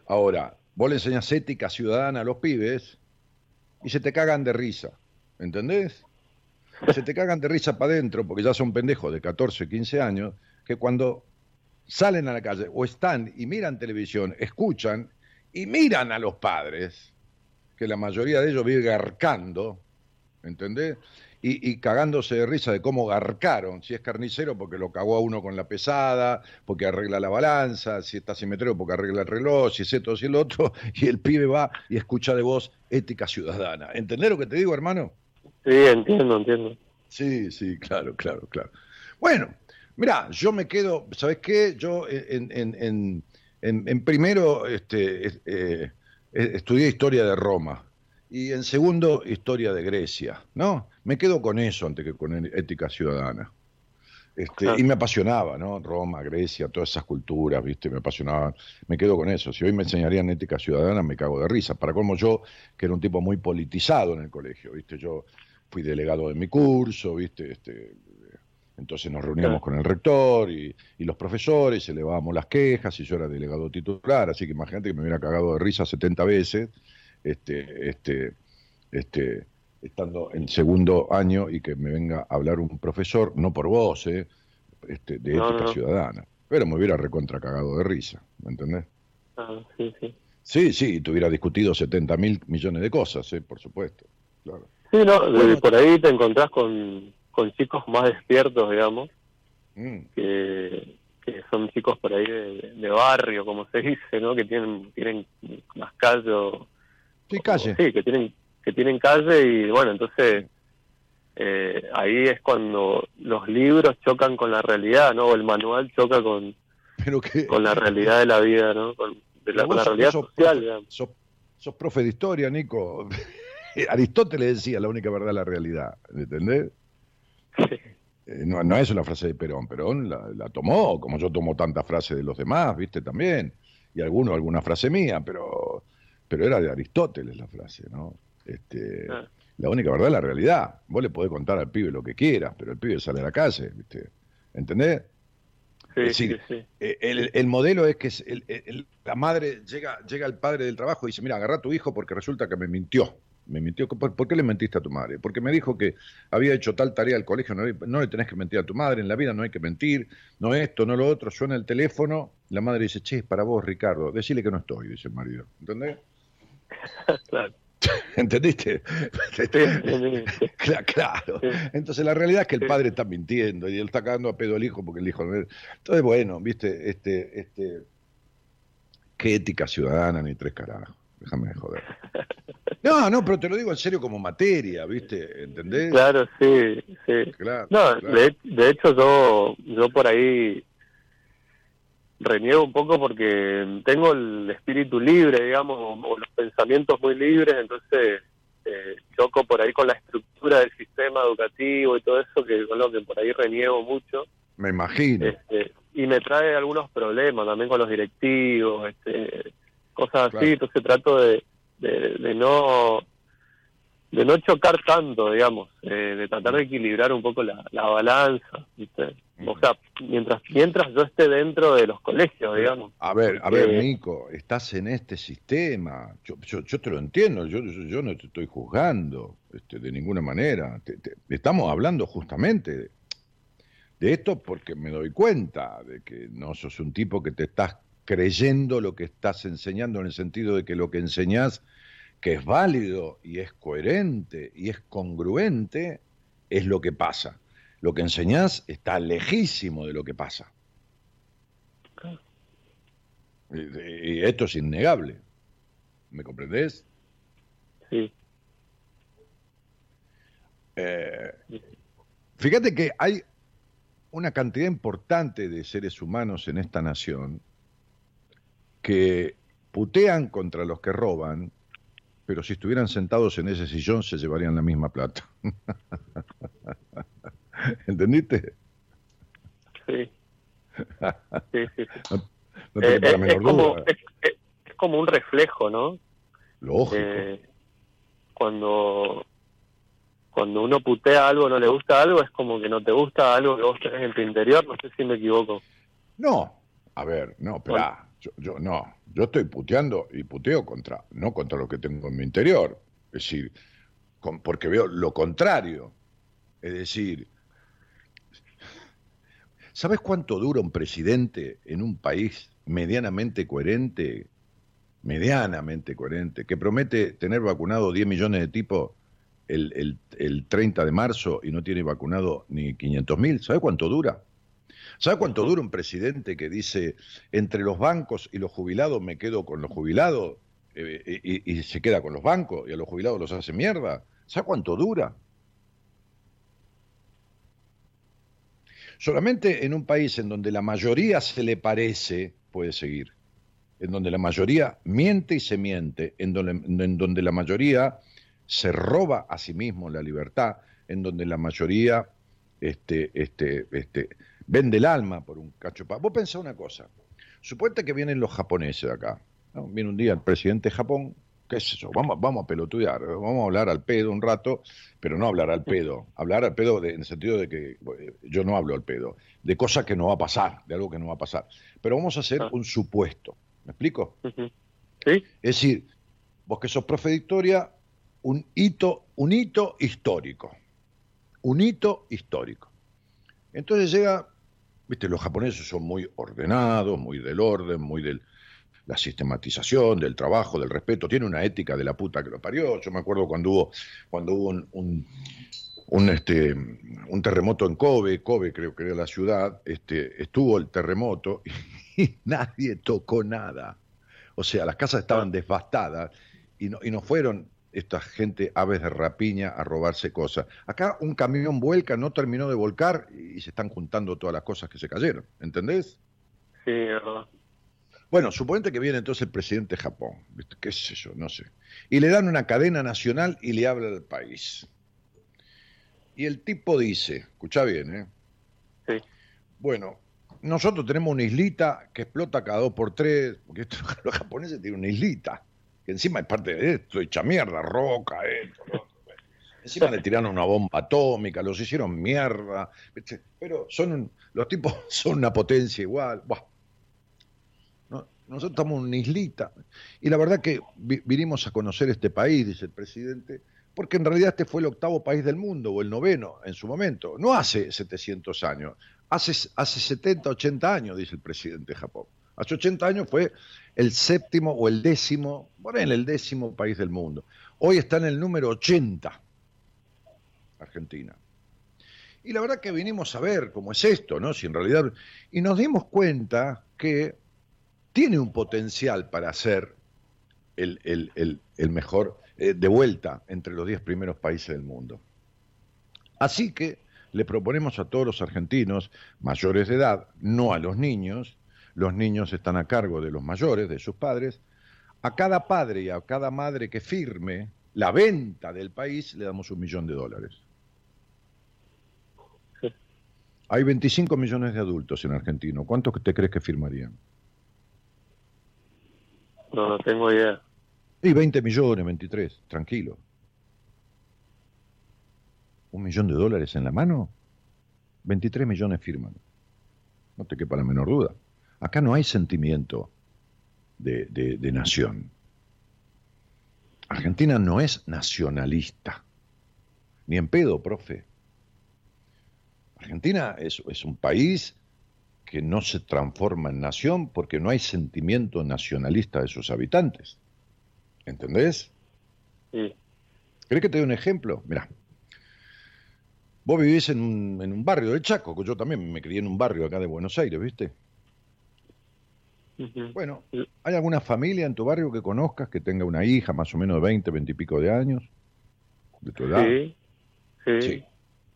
Ahora, vos le enseñas ética ciudadana a los pibes y se te cagan de risa. ¿entendés? Se te cagan de risa para adentro porque ya son pendejos de 14, 15 años, que cuando salen a la calle o están y miran televisión, escuchan y miran a los padres, que la mayoría de ellos vive garcando, ¿entendés? Y, cagándose de risa de cómo garcaron, si es carnicero porque lo cagó a uno con la pesada, porque arregla la balanza, si está simétrico porque arregla el reloj, si es esto, si es el otro, y el pibe va y escucha de voz ética ciudadana. ¿Entendés lo que te digo, hermano? Sí, entiendo, entiendo. Sí, sí, claro, claro, claro. Bueno, mira, yo me quedo, ¿sabes qué? Yo en, en, en, en primero este, eh, eh, estudié historia de Roma y en segundo historia de Grecia, ¿no? Me quedo con eso antes que con ética ciudadana. Este, Y me apasionaba, ¿no? Roma, Grecia, todas esas culturas, ¿viste? Me apasionaban. Me quedo con eso. Si hoy me enseñarían ética ciudadana, me cago de risa. Para como yo, que era un tipo muy politizado en el colegio, ¿viste? Yo fui delegado de mi curso, ¿viste? Este, entonces nos reuníamos con el rector y, los profesores, elevábamos las quejas y yo era delegado titular, así que imagínate que me hubiera cagado de risa 70 veces, este, este, este, estando en segundo año y que me venga a hablar un profesor, no por vos, ¿eh? este, de ética ciudadana. Pero me hubiera recontra cagado de risa, ¿me entendés? Ah, sí, sí. Sí, sí, te hubiera discutido 70 mil millones de cosas, ¿eh? por supuesto. Claro. Sí, no, por ahí te encontrás con, con chicos más despiertos, digamos, mm. que, que son chicos por ahí de, barrio, como se dice, ¿no? Que tienen tienen más calle. sí, calle. sí, que tienen que tienen calle y bueno, entonces eh, ahí es cuando los libros chocan con la realidad, ¿no? O el manual choca con, con la realidad de la vida, ¿no? Con, la, realidad social. sos, sos, profe de historia, Nico. Aristóteles decía la única verdad es la realidad, ¿entendés? Eh, no, no, es una frase de Perón, Perón la, tomó, como yo tomo tantas frases de los demás, ¿viste? También, y alguno alguna frase mía, pero, pero era de Aristóteles la frase, ¿no? Este, ah. La única verdad es la realidad. Vos le podés contar al pibe lo que quieras, pero el pibe sale a la calle, ¿viste? ¿Entendés? Sí, sí, sí. Eh, el, el, modelo es que la madre llega, llega el padre del trabajo y dice, mira, agarra a tu hijo porque resulta que me mintió. Me mintió. ¿Por, qué le mentiste a tu madre? Porque me dijo que había hecho tal tarea al colegio, no, le tenés que mentir a tu madre, en la vida no hay que mentir, no esto, no lo otro. Suena el teléfono, la madre dice, che, es para vos, Ricardo, decile que no estoy, dice el marido. ¿Entendés? claro. ¿Entendiste? claro. Entonces la realidad es que el padre está mintiendo y él está cagando a pedo al hijo porque el hijo no es. Entonces, bueno, viste, este, este, qué ética ciudadana ni tres carajos. Déjame de joder. No, no, pero te lo digo en serio como materia, ¿viste? ¿Entendés? Claro, sí, sí. Claro, no, De, de, hecho yo, yo por ahí reniego un poco porque tengo el espíritu libre, digamos, o, los pensamientos muy libres, entonces eh, choco por ahí con la estructura del sistema educativo y todo eso, que con lo que por ahí reniego mucho. Me imagino. Este, y me trae algunos problemas también con los directivos, este, cosas así, entonces trato de, de, no de no chocar tanto, digamos, eh, de tratar de equilibrar un poco la, balanza, ¿viste? O sea, mientras mientras yo esté dentro de los colegios, digamos. A ver, a ver, Nico, estás en este sistema, yo, yo, te lo entiendo, yo, yo, no te estoy juzgando este, de ninguna manera, estamos hablando justamente de esto porque me doy cuenta de que no sos un tipo que te estás creyendo lo que estás enseñando en el sentido de que lo que enseñás, que es válido y es coherente y es congruente, es lo que pasa. Lo que enseñás está lejísimo de lo que pasa. Y, esto es innegable. ¿Me comprendés? Sí. Eh, fíjate que hay una cantidad importante de seres humanos en esta nación que putean contra los que roban, pero si estuvieran sentados en ese sillón se llevarían la misma plata. ¿Entendiste? Sí. Sí, sí, es, como, un reflejo, ¿no? Lógico. Eh, cuando, cuando uno putea algo, no le gusta algo, es como que no te gusta algo que vos tenés en tu interior, no sé si me equivoco. No, a ver, no, espera. Yo, no, yo estoy puteando y puteo contra, no contra lo que tengo en mi interior. Es decir, porque veo lo contrario. Es decir, ¿sabes cuánto dura un presidente en un país medianamente coherente? Medianamente coherente, que promete tener vacunado 10 millones de tipos el, el, el 30 de marzo y no tiene vacunado ni 500 mil. ¿Sabes cuánto dura? ¿Sabe cuánto dura un presidente que dice, entre los bancos y los jubilados me quedo con los jubilados eh, y, se queda con los bancos y a los jubilados los hace mierda? ¿Sabe cuánto dura? Solamente en un país en donde la mayoría se le parece puede seguir. En donde la mayoría miente y se miente, en donde, en donde la mayoría se roba a sí mismo la libertad, en donde la mayoría este, este, este, vende el alma por un cacho de Vos pensá una cosa. Suponte que vienen los japoneses acá. Viene un día el presidente de Japón, qué es eso, vamos, vamos a pelotudear, vamos a hablar al pedo un rato, pero no hablar al pedo, hablar al pedo en el sentido de que yo no hablo al pedo, de cosas que no va a pasar, de algo que no va a pasar. Pero vamos a hacer ah. un supuesto, ¿me explico? ¿Sí? Es decir, vos que sos profe de historia, un hito, un hito histórico. Un hito histórico. Entonces llega, viste, los japoneses son muy ordenados, muy del orden, muy de la sistematización, del trabajo, del respeto. Tiene una ética de la puta que lo parió. Yo me acuerdo cuando hubo, cuando hubo un, un, este, un terremoto en Kobe, Kobe creo que era la ciudad, este, estuvo el terremoto y nadie tocó nada. O sea, las casas estaban devastadas y no, y no fueron esta gente aves de rapiña a robarse cosas. Acá un camión vuelca, no terminó de volcar y se están juntando todas las cosas que se cayeron, ¿entendés? Sí, verdad. Bueno, suponete que viene entonces el presidente de Japón, qué sé yo, no sé. Y le dan una cadena nacional y le habla al país. Y el tipo dice, escucha bien, ¿eh? Sí. Bueno, nosotros tenemos una islita que explota cada dos por tres, porque esto, los japoneses tienen una islita, que encima es parte de esto, hecha mierda, roca, esto, lo Encima le tiraron una bomba atómica, los hicieron mierda, pero son los tipos son una potencia igual. nosotros estamos en una islita. Y la verdad que vinimos a conocer este país, dice el presidente, porque en realidad este fue el octavo país del mundo, o el noveno en su momento, no hace 700 años, hace, hace 70, 80 años, dice el presidente de Japón. Hace 80 años fue el séptimo o el décimo, bueno, el décimo país del mundo. Hoy está en el número 80, Argentina. Y la verdad que vinimos a ver cómo es esto, ¿no? Si en realidad. Y nos dimos cuenta que tiene un potencial para ser el, el, el mejor eh, de vuelta entre los 10 primeros países del mundo. Así que le proponemos a todos los argentinos mayores de edad, no a los niños, los niños están a cargo de los mayores, de sus padres, a cada padre y a cada madre que firme la venta del país le damos un millón de dólares. Hay 25 millones de adultos en Argentina. ¿Cuántos te crees que firmarían? No, no tengo idea. Y 20 millones, 23, tranquilo. ¿Un millón de dólares en la mano? 23 millones firman. No te quepa la menor duda. Acá no hay sentimiento de, de, nación. Argentina no es nacionalista. Ni en pedo, profe. Argentina es, es, un país que no se transforma en nación porque no hay sentimiento nacionalista de sus habitantes. ¿Entendés? Sí. ¿Crees que te doy un ejemplo? Mira, vos vivís en un, en un barrio de Chaco, que yo también me crié en un barrio acá de Buenos Aires, ¿viste? Bueno, ¿hay alguna familia en tu barrio que conozcas que tenga una hija más o menos de 20, 20 y pico de años? ¿De tu edad? Sí. Sí. sí.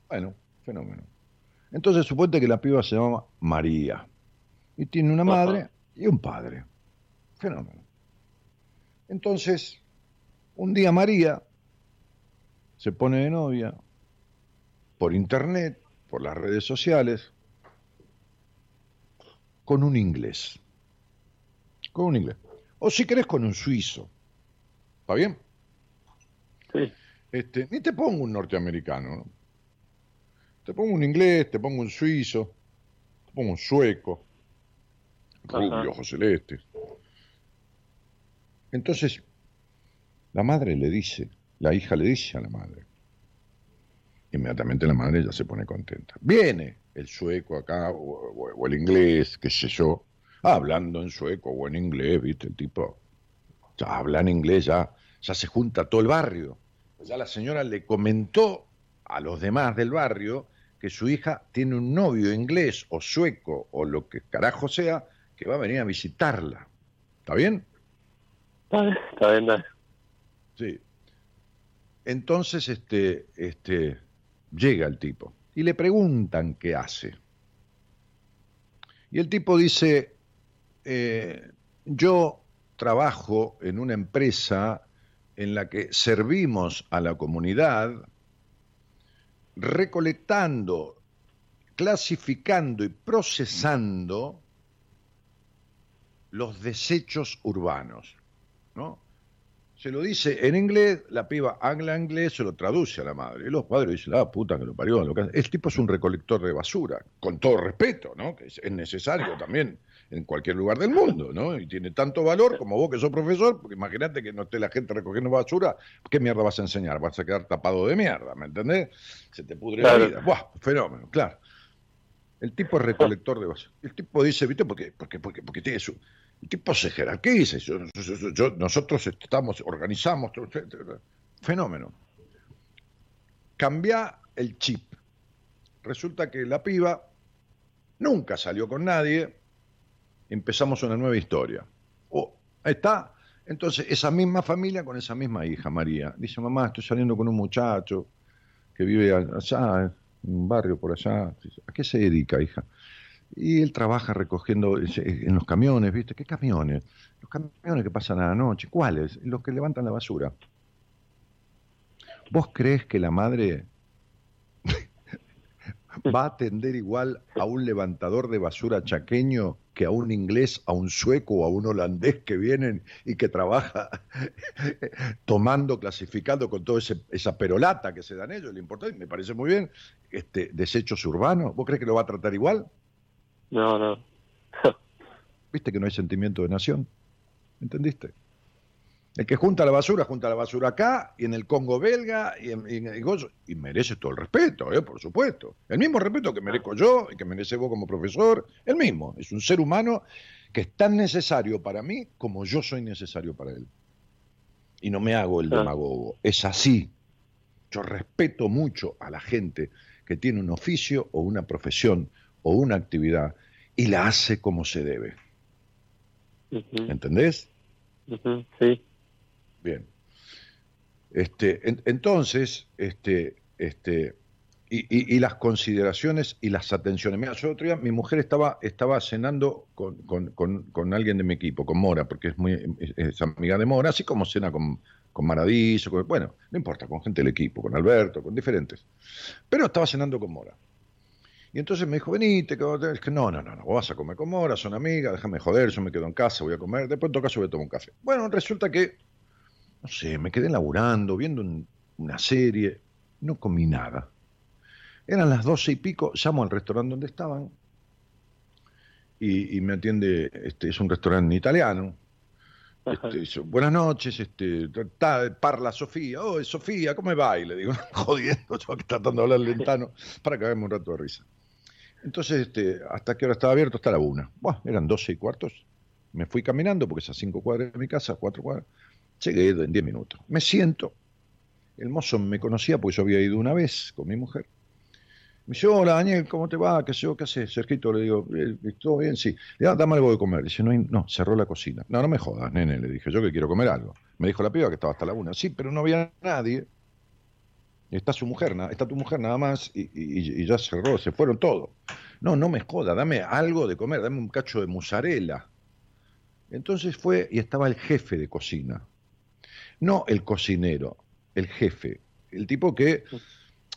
Bueno, fenómeno. Entonces suponte que la piba se llama María y tiene una madre y un padre. Fenómeno. Entonces, un día María se pone de novia por internet, por las redes sociales, con un inglés. Con un inglés. O si querés con un suizo. ¿Está bien? Sí. Este, ni te pongo un norteamericano, ¿no? Te pongo un inglés, te pongo un suizo, te pongo un sueco, rubio, ojo celeste. Entonces, la madre le dice, la hija le dice a la madre. Inmediatamente la madre ya se pone contenta. Viene el sueco acá, o, el inglés, qué sé yo, hablando en sueco o en inglés, ¿viste? El tipo ya habla en inglés, ya, ya se junta todo el barrio. Ya la señora le comentó a los demás del barrio que su hija tiene un novio inglés o sueco o lo que carajo sea que va a venir a visitarla. ¿Está bien? Está bien, Sí. Entonces, este, este, llega el tipo y le preguntan qué hace. Y el tipo dice, eh, yo trabajo en una empresa en la que servimos a la comunidad recolectando, clasificando y procesando los desechos urbanos. ¿no? Se lo dice en inglés, la piba habla inglés, se lo traduce a la madre. Y los padres dicen, ah, puta que lo parió. Lo que... El tipo es un recolector de basura, con todo respeto, ¿no? Que es necesario también en cualquier lugar del mundo, ¿no? Y tiene tanto valor como vos que sos profesor, porque imagínate que no esté la gente recogiendo basura, ¿qué mierda vas a enseñar? Vas a quedar tapado de mierda, ¿me entendés? Se te pudre la vida. Buah, fenómeno, claro. El tipo es recolector de basura. El tipo dice, ¿viste? Porque, porque, porque, porque tiene su... El tipo se jerarquiza. Yo, yo, nosotros estamos, organizamos. Fenómeno. Cambia el chip. Resulta que la piba nunca salió con nadie. Empezamos una nueva historia. Oh, ahí está. Entonces, esa misma familia con esa misma hija, María, dice, mamá, estoy saliendo con un muchacho que vive allá, en un barrio por allá. ¿A qué se dedica, hija? Y él trabaja recogiendo en los camiones, ¿viste? ¿Qué camiones? Los camiones que pasan a la noche. ¿Cuáles? Los que levantan la basura. ¿Vos crees que la madre va a atender igual a un levantador de basura chaqueño que a un inglés, a un sueco o a un holandés que vienen y que trabaja tomando, clasificando con toda esa perolata que se dan ellos, lo importante, me parece muy bien, este, desechos urbanos, ¿vos crees que lo va a tratar igual? No, no. ¿Viste que no hay sentimiento de nación? ¿Entendiste? El que junta la basura, junta la basura acá, y en el Congo belga, y, en, y, merece todo el respeto, ¿eh? por supuesto. El mismo respeto que merezco yo y que merece vos como profesor, el mismo. Es un ser humano que es tan necesario para mí como yo soy necesario para él. Y no me hago el demagogo. Es así. Yo respeto mucho a la gente que tiene un oficio o una profesión o una actividad y la hace como se debe. ¿Entendés? Sí. Bien. Este, entonces, este, este, y, y, las consideraciones y las atenciones. Mira, yo otro día mi mujer estaba, estaba cenando con, con, con, alguien de mi equipo, con Mora, porque es muy es, amiga de Mora, así como cena con, con bueno, no importa, con gente del equipo, con Alberto, con diferentes. Pero estaba cenando con Mora. Y entonces me dijo, venite, que no, no, no, no, vas a comer con Mora, son amigas, déjame joder, yo me quedo en casa, voy a comer, después en todo caso voy a tomar un café. Bueno, resulta que no sé, me quedé laburando, viendo una serie, no comí nada. Eran las doce y pico, llamo al restaurante donde estaban y, me atiende, este, es un restaurante italiano. Este, buenas noches, este, parla Sofía, oh, Sofía, ¿cómo va? Y le digo, jodiendo, yo tratando de hablar lentano para que hagamos un rato de risa. Entonces, este, ¿hasta qué hora estaba abierto? Hasta la una. Bueno, eran doce y cuartos. Me fui caminando, porque es a cinco cuadras de mi casa, cuatro cuadras. Llegué en 10 minutos. Me siento. El mozo me conocía porque yo había ido una vez con mi mujer. Me dice, hola Daniel, ¿cómo te va? ¿Qué sé yo? ¿Qué haces? Sergito, le digo, eh, ¿todo bien? Sí. Le digo, dame algo de comer. Dice, no, no, cerró la cocina. No, no me jodas, nene, le dije, yo que quiero comer algo. Me dijo la piba que estaba hasta la una. Sí, pero no había nadie. Está su mujer, está tu mujer nada más y, y, ya cerró, se fueron todos. No, no me joda, dame algo de comer, dame un cacho de musarela. Entonces fue y estaba el jefe de cocina. No el cocinero, el jefe, el tipo que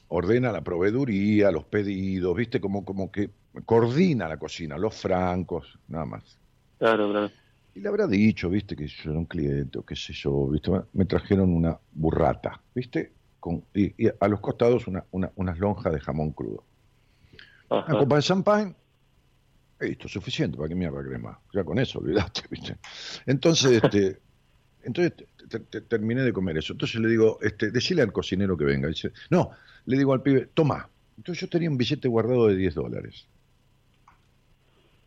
ordena la proveeduría, los pedidos, viste, como, como que coordina la cocina, los francos, nada más. Claro, claro. Y le habrá dicho, viste, que yo era un cliente o qué sé yo, viste, me trajeron una burrata, viste, Con, y, a los costados una, una, unas lonjas de jamón crudo. Una copa de champán, esto es suficiente, ¿para qué mierda crema? Ya con eso, olvidaste, viste. Entonces, este, entonces terminé de comer eso. Entonces le digo, este, decile al cocinero que venga. Dice, no, le digo al pibe, toma. Entonces yo tenía un billete guardado de 10 dólares.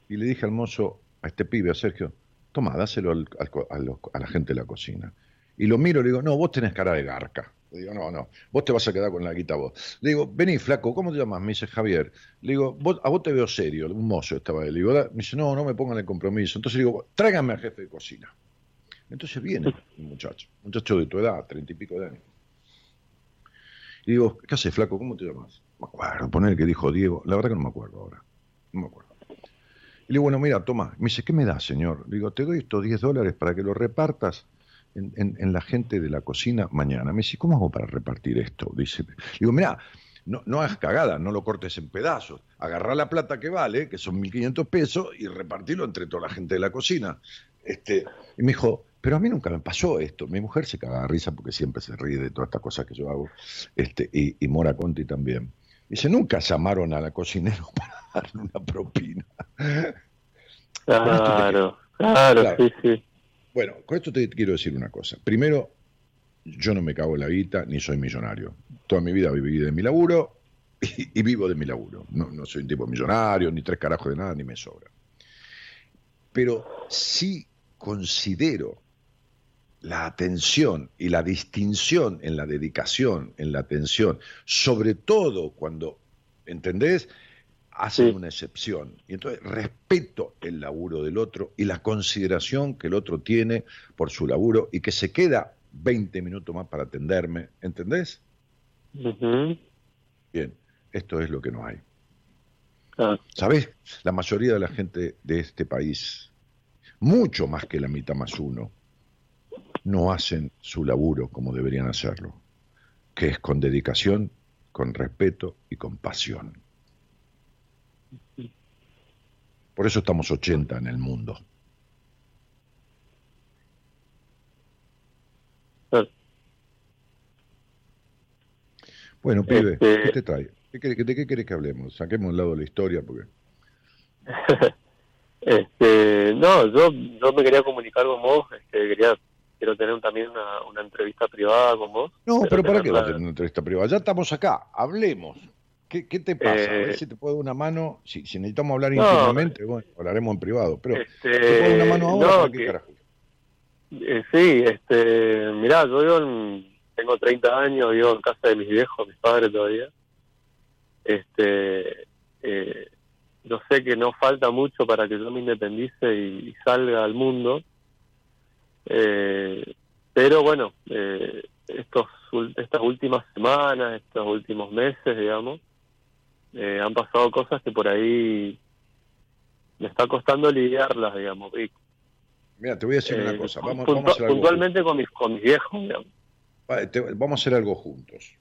Y le dije al mozo, a este pibe, a Sergio, toma, dáselo a, la gente de la cocina. Y lo miro y le digo, no, vos tenés cara de garca. Le digo, no, no, vos te vas a quedar con la guita vos. Le digo, vení, flaco, ¿cómo te llamas? Me dice Javier. Le digo, a vos te veo serio, un mozo estaba ahí. Le digo, me dice, no, no me pongan el compromiso. Entonces le digo, tráigame al jefe de cocina. Entonces viene un muchacho, un muchacho de tu edad, treinta y pico de años. Y digo, ¿qué haces, flaco? ¿Cómo te llamas? Me acuerdo, poner que dijo Diego. La verdad que no me acuerdo ahora. No me acuerdo. Y le digo, bueno, mira, toma. Me dice, ¿qué me da, señor? Le digo, te doy estos 10 dólares para que lo repartas en, la gente de la cocina mañana. Me dice, ¿cómo hago para repartir esto? Dice, digo, mira, no, no hagas cagada, no lo cortes en pedazos. Agarrá la plata que vale, que son 1.500 pesos, y repartirlo entre toda la gente de la cocina. Este, y me dijo, Pero a mí nunca me pasó esto. Mi mujer se caga de risa porque siempre se ríe de todas estas cosas que yo hago. Este, y, y Mora Conti también. Dice, nunca llamaron a la cocinera para darle una propina. Claro, claro, Claro. sí, sí. Bueno, con esto te quiero decir una cosa. Primero, yo no me cago en la guita ni soy millonario. Toda mi vida viví de mi laburo y, y vivo de mi laburo. No, no soy un tipo millonario, ni tres carajos de nada, ni me sobra. Pero sí considero la atención y la distinción en la dedicación, en la atención, sobre todo cuando, ¿entendés? Hacen Sí. una excepción. Y entonces respeto el laburo del otro y la consideración que el otro tiene por su laburo y que se queda 20 minutos más para atenderme, ¿entendés? Bien, esto es lo que no hay. Ah, ¿Sabés? La mayoría de la gente de este país, mucho más que la mitad más uno, no hacen su laburo como deberían hacerlo, que es con dedicación, con respeto y con pasión. Por eso estamos 80 en el mundo. Bueno, pibe, Este- ¿qué te trae? ¿Qué querés- ¿De qué querés que hablemos? Saquemos un lado de la historia porque... Este, no, yo, yo me quería comunicar con vos, este, quería, quiero tener también una, una entrevista privada con vos. No, pero ¿para qué vas a tener una entrevista privada? Ya estamos acá, hablemos. ¿Qué, qué te pasa? a ver Eh, si te puedo dar una mano. Si, si necesitamos hablar No, íntimamente, bueno, hablaremos en privado. Pero, Este, ¿te puedo dar una mano ahora? no, ¿Para qué que- carajo? Eh, sí, este, mirá, yo vivo en- tengo 30 años, vivo en casa de mis viejos, mis padres todavía. Este, eh, yo sé que no falta mucho para que yo me independice y, y salga al mundo. Eh, pero bueno, eh, estos, estas últimas semanas, estos últimos meses, digamos, eh, han pasado cosas que por ahí me está costando lidiarlas, digamos. Y Mira, te voy a decir una eh, cosa. Vamos, puntu- vamos a hacer algo puntualmente con mis, con mis viejos, digamos. Va, te- vamos a hacer algo juntos.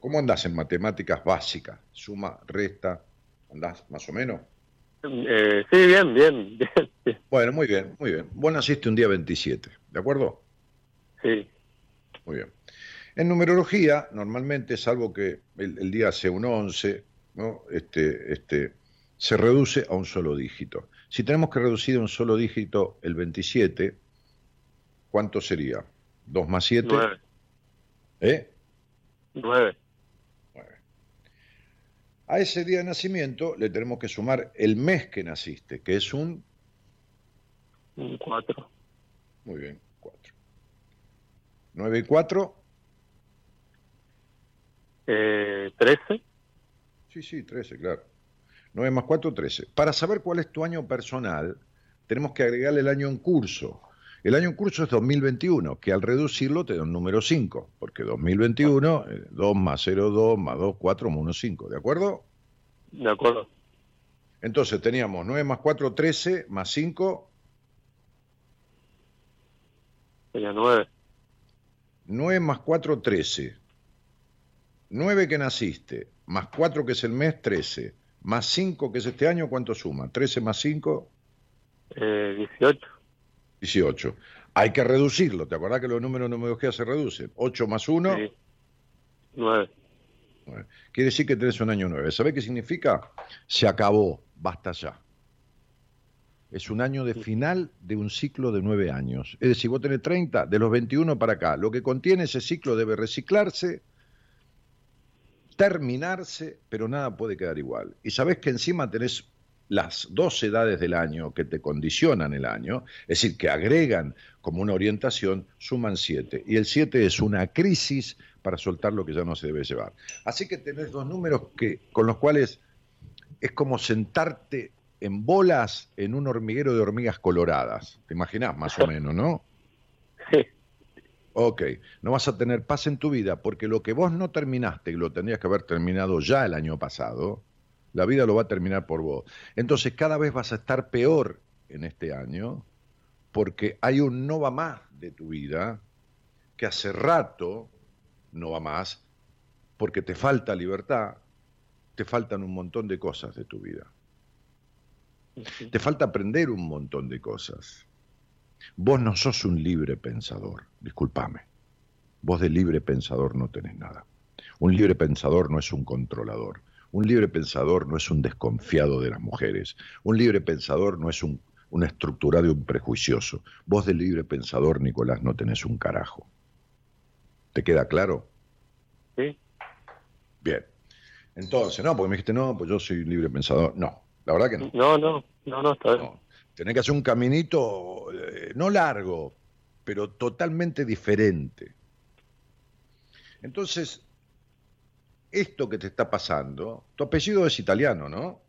¿Cómo andás en matemáticas básicas? Suma, resta, ¿andás más o menos? Eh, sí, bien, bien, bien, bien, Bueno, muy bien, muy bien. Vos naciste un día 27, ¿de acuerdo? sí, Muy bien. En numerología, normalmente, salvo que el, el día sea un 11, ¿no? este, este, se reduce a un solo dígito. Si tenemos que reducir a un solo dígito el 27, ¿cuánto sería? ¿2 más 7? nueve, ¿Eh? nueve, Nueve. A ese día de nacimiento le tenemos que sumar el mes que naciste, que es un, un cuatro, muy bien, 4. 9 y 4, eh, trece, Sí, sí, 13, claro. 9 más 4, 13. Para saber cuál es tu año personal, tenemos que agregarle el año en curso. El año en curso es 2021, que al reducirlo te da un número 5, porque 2021, eh, 2 más 0, 2 más 2, 4 más 1, 5, ¿de acuerdo? de acuerdo, Entonces teníamos 9 más 4, 13, más 5, sería nueve, 9 más 4, 13. 9 que naciste, más 4 que es el mes, 13. Más 5 que es este año, ¿cuánto suma? 13 más 5, eh, dieciocho, 18. Hay que reducirlo, ¿te acordás que los números de numerología se reducen? 8 más 1, sí, nueve, quiere decir que tenés un año 9. ¿Sabés qué significa? Se acabó, basta ya. Es un año de final de un ciclo de 9 años. Es decir, vos tenés 30, de los 21 para acá. Lo que contiene ese ciclo debe reciclarse, terminarse, pero nada puede quedar igual. Y sabés que encima tenés las dos edades del año que te condicionan el año, es decir, que agregan como una orientación, suman siete. Y el siete es una crisis para soltar lo que ya no se debe llevar. Así que tenés dos números que, con los cuales es como sentarte en bolas en un hormiguero de hormigas coloradas. ¿Te imaginás más o menos, no? sí, Ok, no vas a tener paz en tu vida porque lo que vos no terminaste y lo tendrías que haber terminado ya el año pasado, la vida lo va a terminar por vos. Entonces cada vez vas a estar peor en este año porque hay un no va más de tu vida que hace rato no va más porque te falta libertad, te faltan un montón de cosas de tu vida. Te falta aprender un montón de cosas. Vos no sos un libre pensador, discúlpame. Vos de libre pensador no tenés nada. Un libre pensador no es un controlador. Un libre pensador no es un desconfiado de las mujeres. Un libre pensador no es un, un estructurado y un prejuicioso. Vos de libre pensador, Nicolás, no tenés un carajo. ¿Te queda claro? Sí. Bien. Entonces, no, porque me dijiste, no, pues yo soy libre pensador. No, la verdad que no. No, no, no, no, está bien. No. Tenés que hacer un caminito, eh, no largo, pero totalmente diferente. Entonces, esto que te está pasando, tu apellido es italiano, ¿no?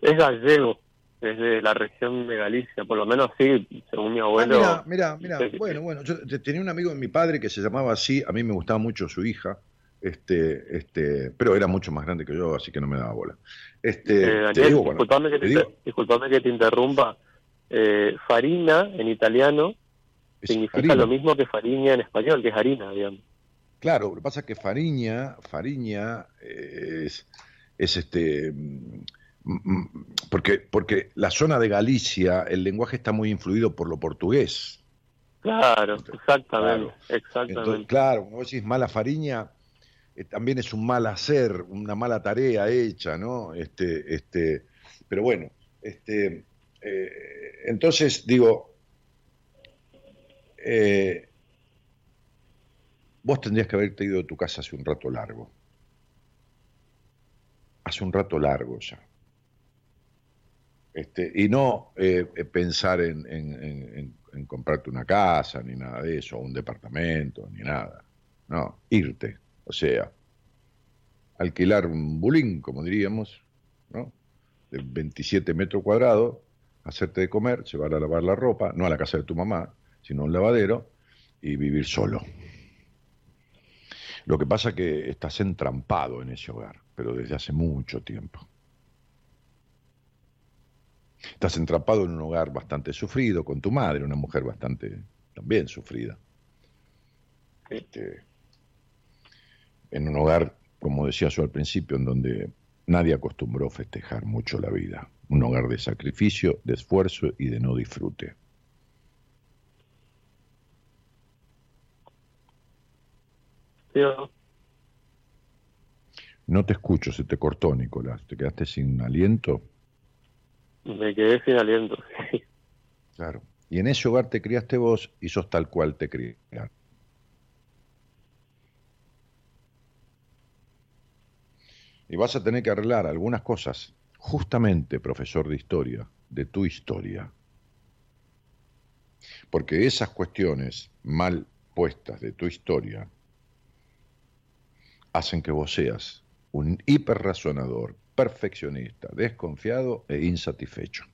Es gallego, es de la región de Galicia, por lo menos sí, según mi abuelo. Ah, mira, mira, mira, bueno, bueno, yo te- tenía un amigo de mi padre que se llamaba así, a mí me gustaba mucho su hija, este, este, pero era mucho más grande que yo, así que no me daba bola. Este, Eh, te Daniel, digo, bueno, disculpame, que te te, digo, disculpame que te interrumpa. Eh, farina en italiano significa harina. lo mismo que fariña en español, que es harina, digamos. Claro, lo que pasa es que Fariña, Fariña eh, es, es este, mm, mm, porque, porque la zona de Galicia, el lenguaje está muy influido por lo portugués. Claro, exactamente, Claro. Entonces, exactamente. claro, como decís mala Fariña, eh, también es un mal hacer, una mala tarea hecha, ¿no? Este, este, pero bueno, este, eh, entonces digo, eh, vos tendrías que haberte ido de tu casa hace un rato largo. Hace un rato largo ya. Este, y no eh, eh, pensar en, comprarte una casa, ni nada de eso, un departamento, ni nada. No, irte. O sea, alquilar un bulín, como diríamos, ¿no? De 27 metros cuadrados, hacerte de comer, llevar a lavar la ropa, no a la casa de tu mamá, sino a un lavadero, y vivir solo. Lo que pasa es que estás entrampado en ese hogar, pero desde hace mucho tiempo. Estás entrampado en un hogar bastante sufrido, con tu madre, una mujer bastante también sufrida. Este, en un hogar, como decía yo al principio, en donde nadie acostumbró festejar mucho la vida. Un hogar de sacrificio, de esfuerzo y de no disfrute. No te escucho, se te cortó, Nicolás. ¿Te quedaste sin aliento? Me quedé sin aliento. sí. Claro. Y en ese hogar te criaste vos y sos tal cual te criaron. Y vas a tener que arreglar algunas cosas, justamente, profesor de historia, de tu historia. Porque esas cuestiones mal puestas de tu historia hacen que vos seas un hiperrazonador, perfeccionista, desconfiado e insatisfecho.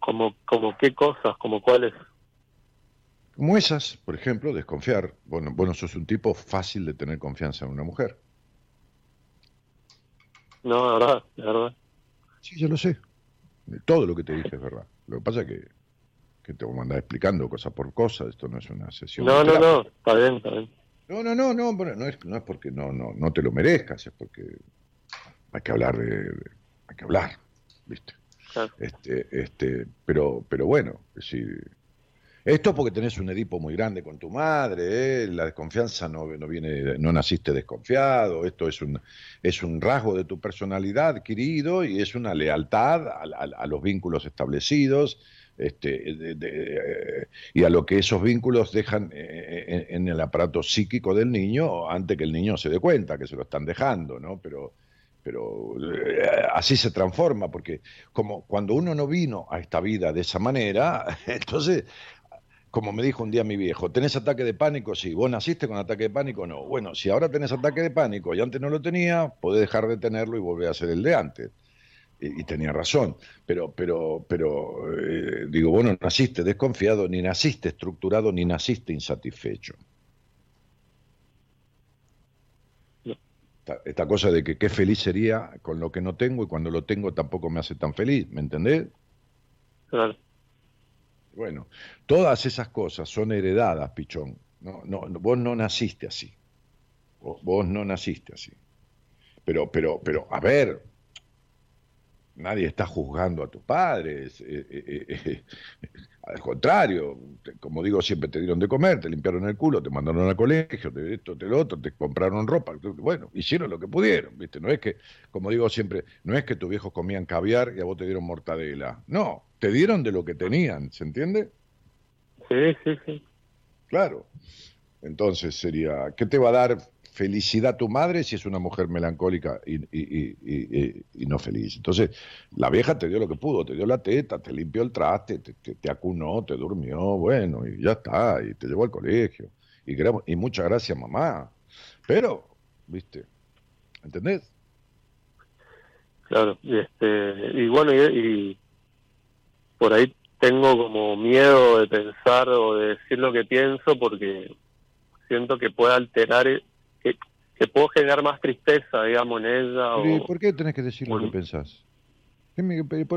Como, como qué cosas, como cuáles. Como esas, por ejemplo, desconfiar. Bueno, vos no sos un tipo fácil de tener confianza en una mujer. No, la verdad, la verdad. Sí, yo lo sé. Todo lo que te dije es verdad. Lo que pasa es que, que te voy a mandar explicando cosa por cosa. Esto no es una sesión. No, no, no, está bien, está bien. No, no, no, no, bueno, no es, no es porque no, no, no te lo merezcas, es porque hay que hablar de, hay que hablar, ¿viste? Claro. Este, este, pero, pero bueno, es decir, esto porque tenés un Edipo muy grande con tu madre, ¿eh? la desconfianza no, no viene, no naciste desconfiado, esto es un, es un rasgo de tu personalidad adquirido y es una lealtad a, a- a los vínculos establecidos, este, de- eh, y a lo que esos vínculos dejan eh, en, en el aparato psíquico del niño antes que el niño se dé cuenta que se lo están dejando, ¿no? Pero, pero eh, así se transforma, porque como cuando uno no vino a esta vida de esa manera, entonces, como me dijo un día mi viejo, ¿tenés ataque de pánico? Sí, ¿vos naciste con ataque de pánico? No. Bueno, si ahora tenés ataque de pánico y antes no lo tenía, podés dejar de tenerlo y volver a ser el de antes. Y, y tenía razón, pero, pero, pero eh, digo, vos no naciste desconfiado, ni naciste estructurado, ni naciste insatisfecho. Esta, esta cosa de que qué feliz sería con lo que no tengo y cuando lo tengo tampoco me hace tan feliz, ¿me entendés? Claro. Bueno, todas esas cosas son heredadas, pichón. No, no, no, vos no naciste así. Vos, vos no naciste así. Pero, pero, pero, a ver, nadie está juzgando a tus padres. Eh, eh, eh, al contrario, como digo, siempre te dieron de comer, te limpiaron el culo, te mandaron al colegio, te esto, te lo otro, te compraron ropa. Bueno, hicieron lo que pudieron, ¿viste? No es que, como digo siempre, no es que tus viejos comían caviar y a vos te dieron mortadela. No, te dieron de lo que tenían, ¿se entiende? Sí, sí, sí. Claro. Entonces sería, ¿qué te va a dar felicidad tu madre si es una mujer melancólica y, no feliz. Entonces, la vieja te dio lo que pudo, te dio la teta, te limpió el traste, te, acunó, te durmió, bueno, y ya está, y te llevó al colegio. Y, y muchas gracias, mamá. Pero, viste, ¿entendés? Claro, y, este, y bueno, y por ahí tengo como miedo de pensar o de decir lo que pienso porque siento que puede alterar que, puedo generar más tristeza, digamos, en ella. O, ¿Por qué tenés que decir lo que pensás?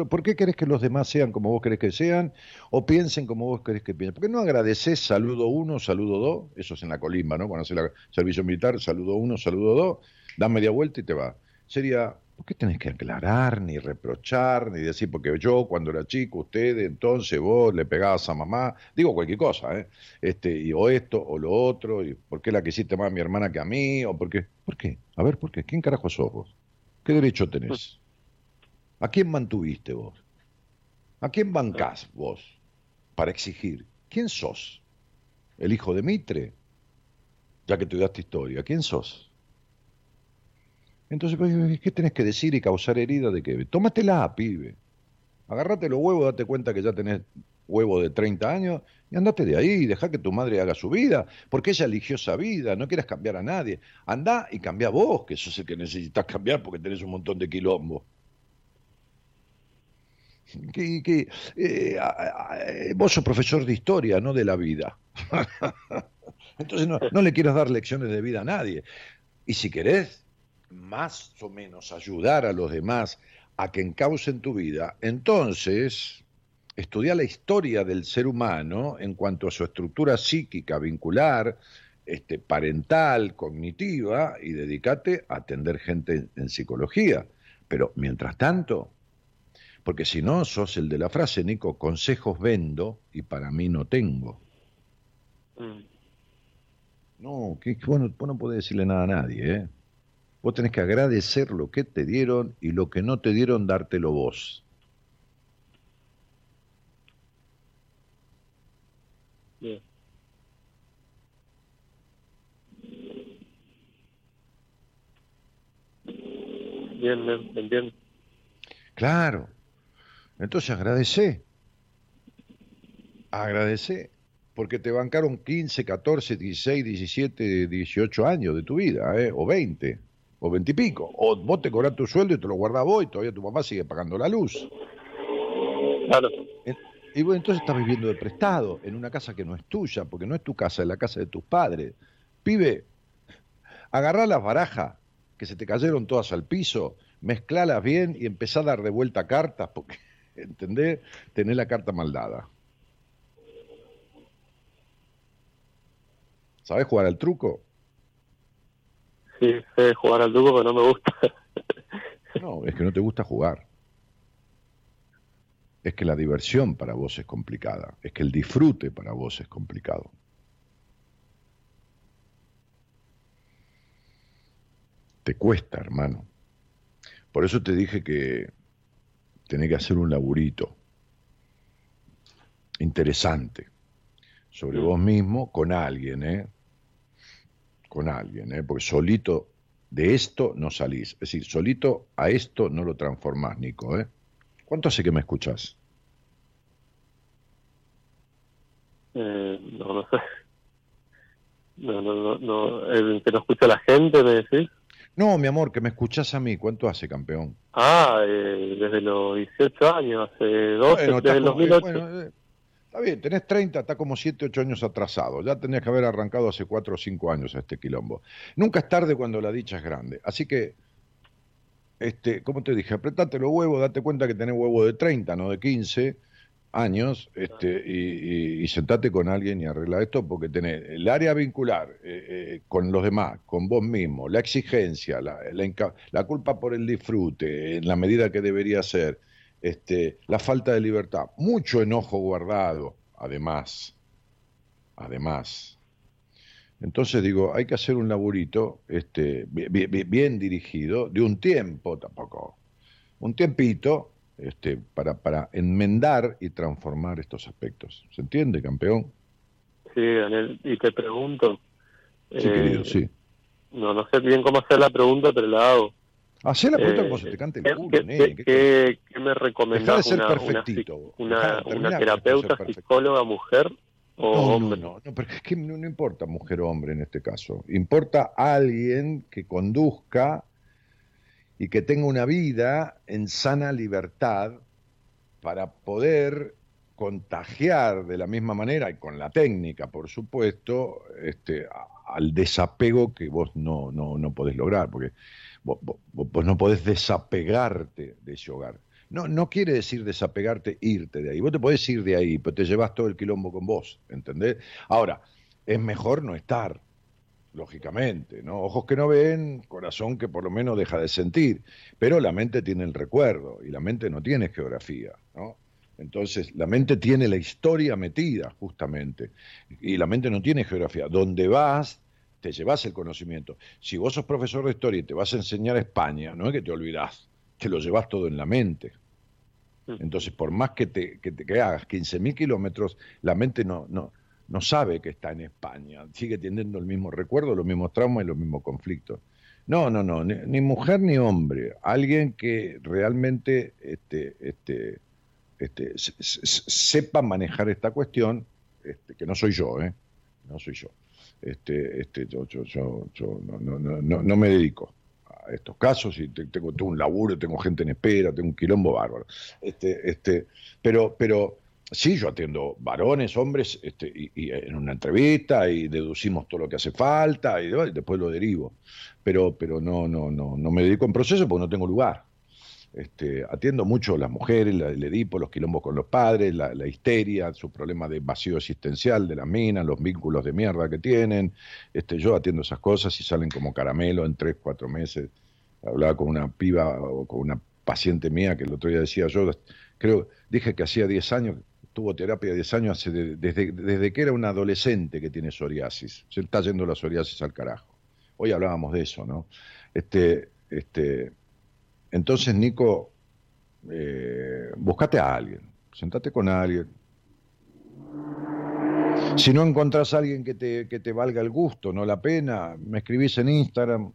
¿Por qué querés que los demás sean como vos querés que sean o piensen como vos querés que piensen? ¿Por qué no agradeces saludo uno, saludo dos? Eso es en la colimba, ¿no? Cuando haces el servicio militar, saludo uno, saludo dos, da media vuelta y te va. Sería, ¿por qué tenés que aclarar, ni reprochar, ni decir, porque yo cuando era chico, usted, entonces vos le pegabas a mamá, digo cualquier cosa, ¿eh? Este, y, o esto, o lo otro, y por qué la quisiste más a mi hermana que a mí, o por qué, ¿por qué? A ver, ¿por qué? ¿Quién carajo sos vos? ¿Qué derecho tenés? ¿A quién mantuviste vos? ¿A quién bancás vos para exigir? ¿Quién sos? ¿El hijo de Mitre? Ya que te daste historia, ¿quién sos? Entonces, pues, ¿qué tenés que decir y causar herida de qué? Tómatela, pibe. Agárrate los huevos, date cuenta que ya tenés huevo de 30 años y andate de ahí, deja que tu madre haga su vida, porque ella eligió esa vida, no quieras cambiar a nadie. Andá y cambia vos, que sos el que necesitas cambiar porque tenés un montón de quilombo. Que, eh, vos sos profesor de historia, no de la vida. Entonces no, no le quieras dar lecciones de vida a nadie. Y si querés, más o menos ayudar a los demás a que encaucen tu vida, entonces estudia la historia del ser humano en cuanto a su estructura psíquica, vincular, este, parental, cognitiva, y dedícate a atender gente en, psicología. Pero mientras tanto, porque si no, sos el de la frase, Nico, consejos vendo y para mí no tengo. Mm. No, que, bueno, vos no podés decirle nada a nadie, ¿eh? Vos tenés que agradecer lo que te dieron y lo que no te dieron, dártelo vos. Bien. Bien, bien, bien. Claro. Entonces agradece. Agradece. Porque te bancaron 15, 14, 16, 17, 18 años de tu vida, ¿eh? o 20 o veintipico. O vos te cobras tu sueldo y te lo guardás vos y todavía tu papá sigue pagando la luz. Claro. Y bueno, entonces estás viviendo de prestado en una casa que no es tuya, porque no es tu casa, es la casa de tus padres. Pibe, agarrá las barajas que se te cayeron todas al piso, mezclalas bien y empezá a dar de vuelta cartas, porque, ¿entendés? Tenés la carta maldada. ¿Sabés jugar al truco? Sí, sé jugar al truco, pero no me gusta. no, es que no te gusta jugar. Es que la diversión para vos es complicada. Es que el disfrute para vos es complicado. Te cuesta, hermano. Por eso te dije que tenés que hacer un laburito interesante sobre vos mismo con alguien, ¿eh? Con alguien, ¿eh? porque solito de esto no salís. Es decir, solito a esto no lo transformás, Nico. ¿eh? ¿Cuánto hace que me escuchás? Eh, no, no sé. No, no, no, no. ¿El que no escucha la gente, me decís? No, mi amor, que me escuchás a mí. ¿Cuánto hace, campeón? Ah, eh, desde los 18 años, hace 12, desde el 2008. Está bien, tenés 30, está como 7, 8 años atrasado. Ya tenías que haber arrancado hace 4 o 5 años a este quilombo. Nunca es tarde cuando la dicha es grande. Así que, este, como te dije, apretate los huevos, date cuenta que tenés huevo de 30, no de 15. años, este, y, sentate con alguien y arregla esto porque tenés el área vincular eh, eh, con los demás, con vos mismo, la exigencia, la, culpa por el disfrute en la medida que debería ser, este, la falta de libertad, mucho enojo guardado, además, además. Entonces digo, hay que hacer un laburito este, bien dirigido, de un tiempo tampoco, un tiempito, este, para, para enmendar y transformar estos aspectos. ¿Se entiende, campeón? Sí, Daniel, y te pregunto. Sí, querido, eh, sí. No, no sé bien cómo hacer la pregunta, pero la hago. Hacé la pregunta como se te cante el culo, ¿qué, ¿qué, qué, me recomendás? una, una, una, terapeuta, psicóloga, mujer o no, hombre? No, no, pero es que no, no importa mujer o hombre en este caso. Importa alguien que conduzca y que tenga una vida en sana libertad para poder contagiar de la misma manera y con la técnica, por supuesto, este, al desapego que vos no, no, no podés lograr, porque no podés desapegarte de ese hogar. No, no quiere decir desapegarte, irte de ahí. Vos te podés ir de ahí, pero te llevas todo el quilombo con vos, ¿entendés? Ahora, es mejor no estar, lógicamente, ¿no? Ojos que no ven, corazón que por lo menos deja de sentir, pero la mente tiene el recuerdo y la mente no tiene geografía, ¿no? Entonces, la mente tiene la historia metida, justamente, y la mente no tiene geografía. Donde vas, te llevas el conocimiento. Si vos sos profesor de historia y te vas a enseñar España, no es que te olvidás, te lo llevas todo en la mente. Entonces, por más que te, que, te, que hagas 15.000 kilómetros, la mente no, no, no sabe que está en España, sigue teniendo el mismo recuerdo, los mismos traumas y los mismos conflictos. No, no, no, ni, mujer ni hombre, alguien que realmente este, este, este, sepa manejar esta cuestión, este, que no soy yo, ¿eh? No soy yo. Este, este, yo, yo, yo, yo no, no, no, no, me dedico a estos casos y tengo, tengo, un laburo, tengo gente en espera, tengo un quilombo bárbaro. Este, este, pero, pero Sí, yo atiendo varones, hombres, este, y, en una entrevista y deducimos todo lo que hace falta y, después lo derivo. Pero, pero no, no, no, no me dedico en proceso porque no tengo lugar. Este, atiendo mucho a las mujeres, la, el Edipo, los quilombos con los padres, la, histeria, su problema de vacío existencial de la mina, los vínculos de mierda que tienen. Este, yo atiendo esas cosas y salen como caramelo en tres, cuatro meses. Hablaba con una piba o con una paciente mía que el otro día decía yo, creo, dije que hacía 10 años tuvo terapia 10 años hace desde, desde que era un adolescente que tiene psoriasis. Se está yendo la psoriasis al carajo. Hoy hablábamos de eso, ¿no? Este, este, entonces, Nico, eh, buscate a alguien, sentate con alguien. Si no encontrás a alguien que te, que te valga el gusto, no la pena, me escribís en Instagram,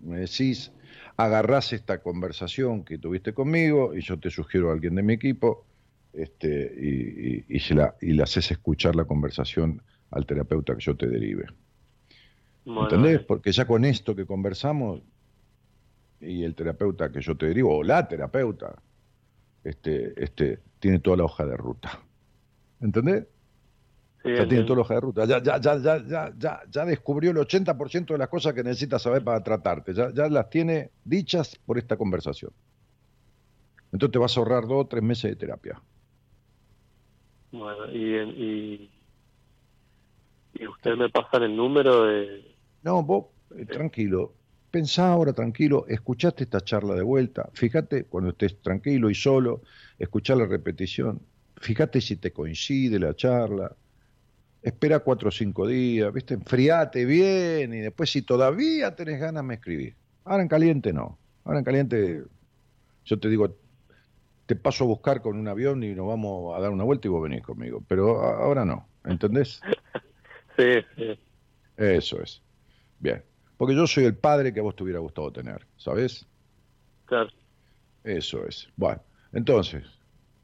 me decís, agarrás esta conversación que tuviste conmigo y yo te sugiero a alguien de mi equipo este, y, y, la, y le haces escuchar la conversación al terapeuta que yo te derive. ¿Entendés? Porque ya con esto que conversamos y el terapeuta que yo te derivo, o la terapeuta, este, este, tiene toda la hoja de ruta. ¿Entendés? ya tiene toda la hoja de ruta. Ya, ya, ya, ya, ya, ya, ya descubrió el 80% de las cosas que necesitas saber para tratarte. Ya, ya las tiene dichas por esta conversación. Entonces te vas a ahorrar dos o tres meses de terapia. Bueno, y, y, usted me pasa el número de... No, vos, eh, tranquilo, pensá ahora tranquilo, escuchaste esta charla de vuelta, fíjate cuando estés tranquilo y solo, escuchá la repetición, fíjate si te coincide la charla, espera cuatro o cinco días, viste, enfriate bien y después si todavía tenés ganas me escribís. Ahora en caliente no, ahora en caliente yo te digo, te paso a buscar con un avión y nos vamos a dar una vuelta y vos venís conmigo. Pero ahora no, ¿entendés? Sí, sí. Eso es. Bien. Porque yo soy el padre que a vos te hubiera gustado tener, ¿sabes? Claro. Eso es. Bueno, entonces,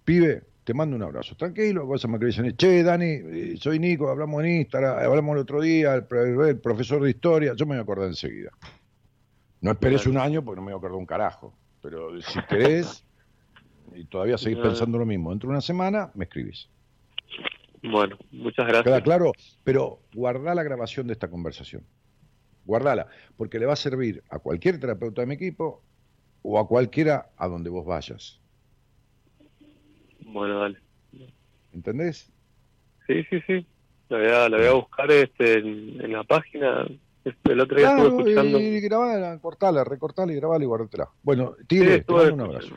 pibe, te mando un abrazo. Tranquilo, cosa me dicen, che, Dani, eh, soy Nico, hablamos en Instagram, hablamos el otro día, el, profesor de historia, yo me voy a acordar enseguida. No esperes un año porque no me voy a acordar un carajo. Pero si querés, y todavía seguís pensando lo mismo, dentro de una semana me escribís. Bueno, muchas gracias. Queda claro, pero guardá la grabación de esta conversación. Guardala, porque le va a servir a cualquier terapeuta de mi equipo o a cualquiera a donde vos vayas. Bueno, dale. ¿entendés? Sí, sí, sí. La voy a, la voy a buscar este, en, en la página. Este, El otro día estuve Claro, escuchando. y grabala, cortala, recortala y grabala y guardátela. Bueno, Sí, Tigre, te estuve mando un abrazo.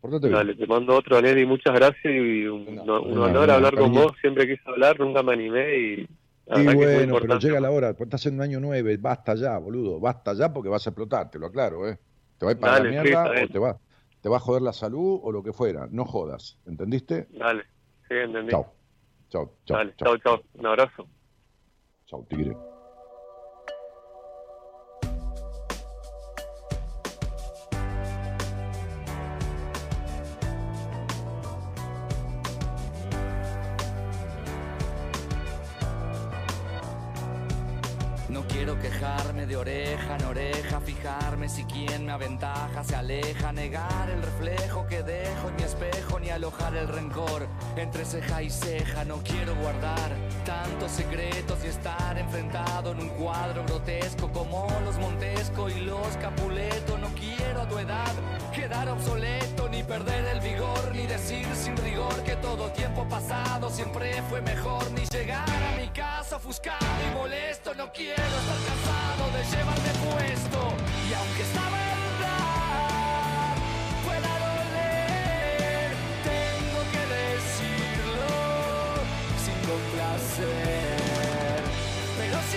Portate bien. Dale, te mando otro, Daniel, y muchas gracias. Y un, No, un no, honor no, hablar con vos. Siempre quise hablar, nunca me animé. Y la Y bueno, pero llega la hora, pues estás en un año nueve, basta ya, boludo, basta ya porque vas a explotar, te lo aclaro, ¿eh? Te va a ir para Dale, la mierda o bien. te va, te va a joder la salud o lo que fuera, no jodas, ¿entendiste? Dale, sí, entendí. Chao, chao, chao, Dale, chao, chao, chao. Un abrazo. chao, tigre. En oreja, fijarme si quien me aventaja se aleja, negar el reflejo que dejo en mi espejo, ni alojar el rencor entre ceja y ceja. No quiero guardar tantos secretos y estar enfrentado en un cuadro grotesco como los Montesco y los Capuleto. No quiero a tu edad quedar obsoleto, perder el vigor, ni decir sin rigor que todo tiempo pasado siempre fue mejor, ni llegar a mi casa ofuscado y molesto. No quiero estar cansado de llevarme puesto, y aunque esta verdad pueda doler, tengo que decirlo sin complacer. Pero si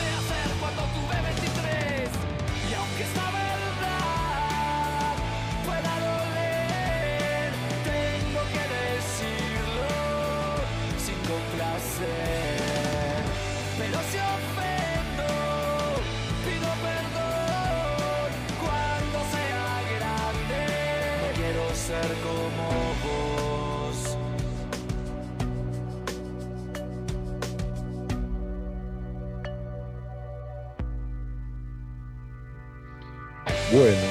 perdón cuando sea grande. Quiero ser como vos. Bueno,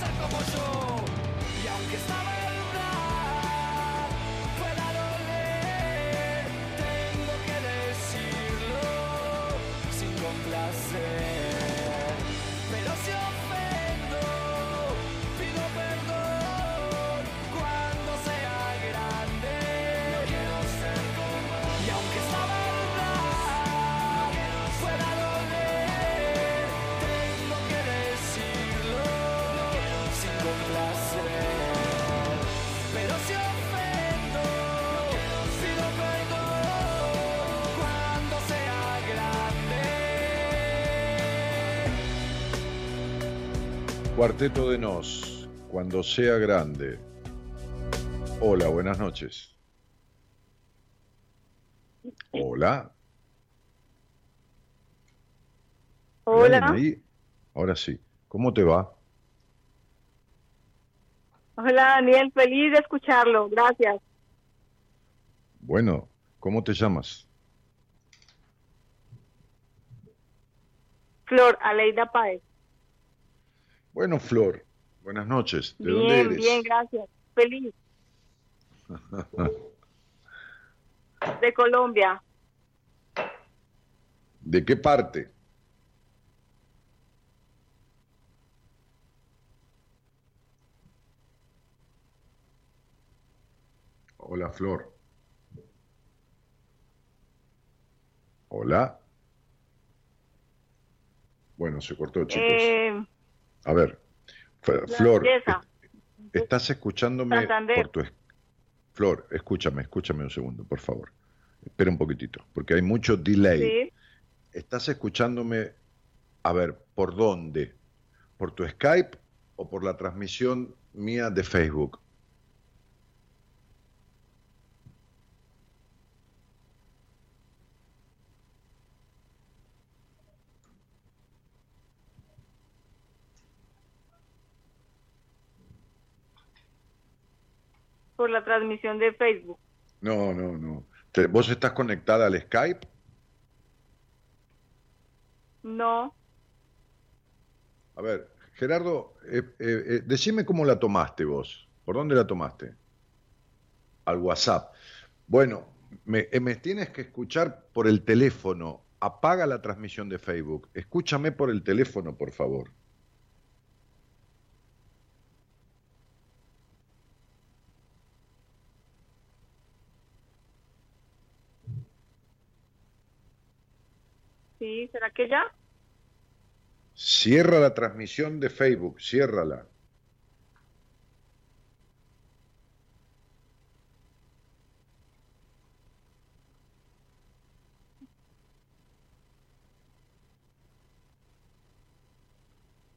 ser como yo. Y aunque esta verdad pueda doler, tengo que decirlo sin complacer. Cuarteto de Nos, cuando sea grande. Hola, buenas noches. Hola. ¿Hay Hola. ahí? Ahora sí. ¿Cómo te va? Hola Daniel, feliz de escucharlo, gracias. Bueno, ¿cómo te llamas? Flor Aleida Paez. Bueno, Flor, buenas noches. ¿De bien, dónde eres? bien, gracias. Feliz. De Colombia. ¿De qué parte? Hola, Flor. Hola. Bueno, se cortó, chicos. Eh, A ver, Flor, estás escuchándome Santander. por tu... Flor, escúchame, escúchame un segundo, por favor. Espera un poquitito, porque hay mucho delay. sí, ¿Estás escuchándome, a ver, por dónde? ¿Por tu Skype o por la transmisión mía de Facebook? Por la transmisión de Facebook. No, no, no. ¿Vos estás conectada al Skype? No, A ver, Gerardo, eh, eh, eh, decime cómo la tomaste vos. ¿Por dónde la tomaste? Al WhatsApp. Bueno, me, eh, me tienes que escuchar por el teléfono. Apaga la transmisión de Facebook. Escúchame por el teléfono, por favor. Sí, ¿será que ya? Cierra la transmisión de Facebook, ciérrala.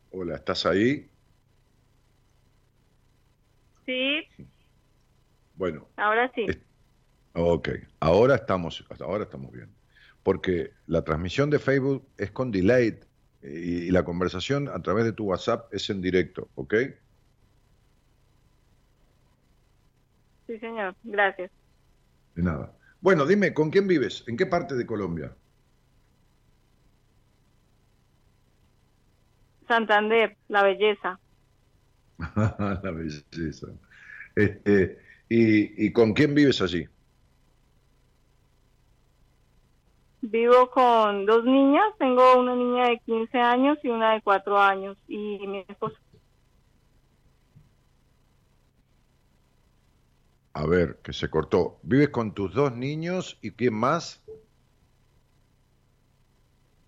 Hola, ¿estás ahí? Sí, Bueno, ahora sí. Ok, ahora estamos, hasta ahora estamos bien. Porque la transmisión de Facebook es con delay y, y la conversación a través de tu WhatsApp es en directo, ¿ok? Sí, señor, gracias. De nada. Bueno, dime, ¿con quién vives? ¿En qué parte de Colombia? Santander, la belleza. la belleza. Este, y, ¿Y con quién vives allí? Vivo con dos niñas, tengo una niña de 15 años y una de 4 años y mi esposo. A ver, que se cortó. ¿Vives con tus dos niños y quién más?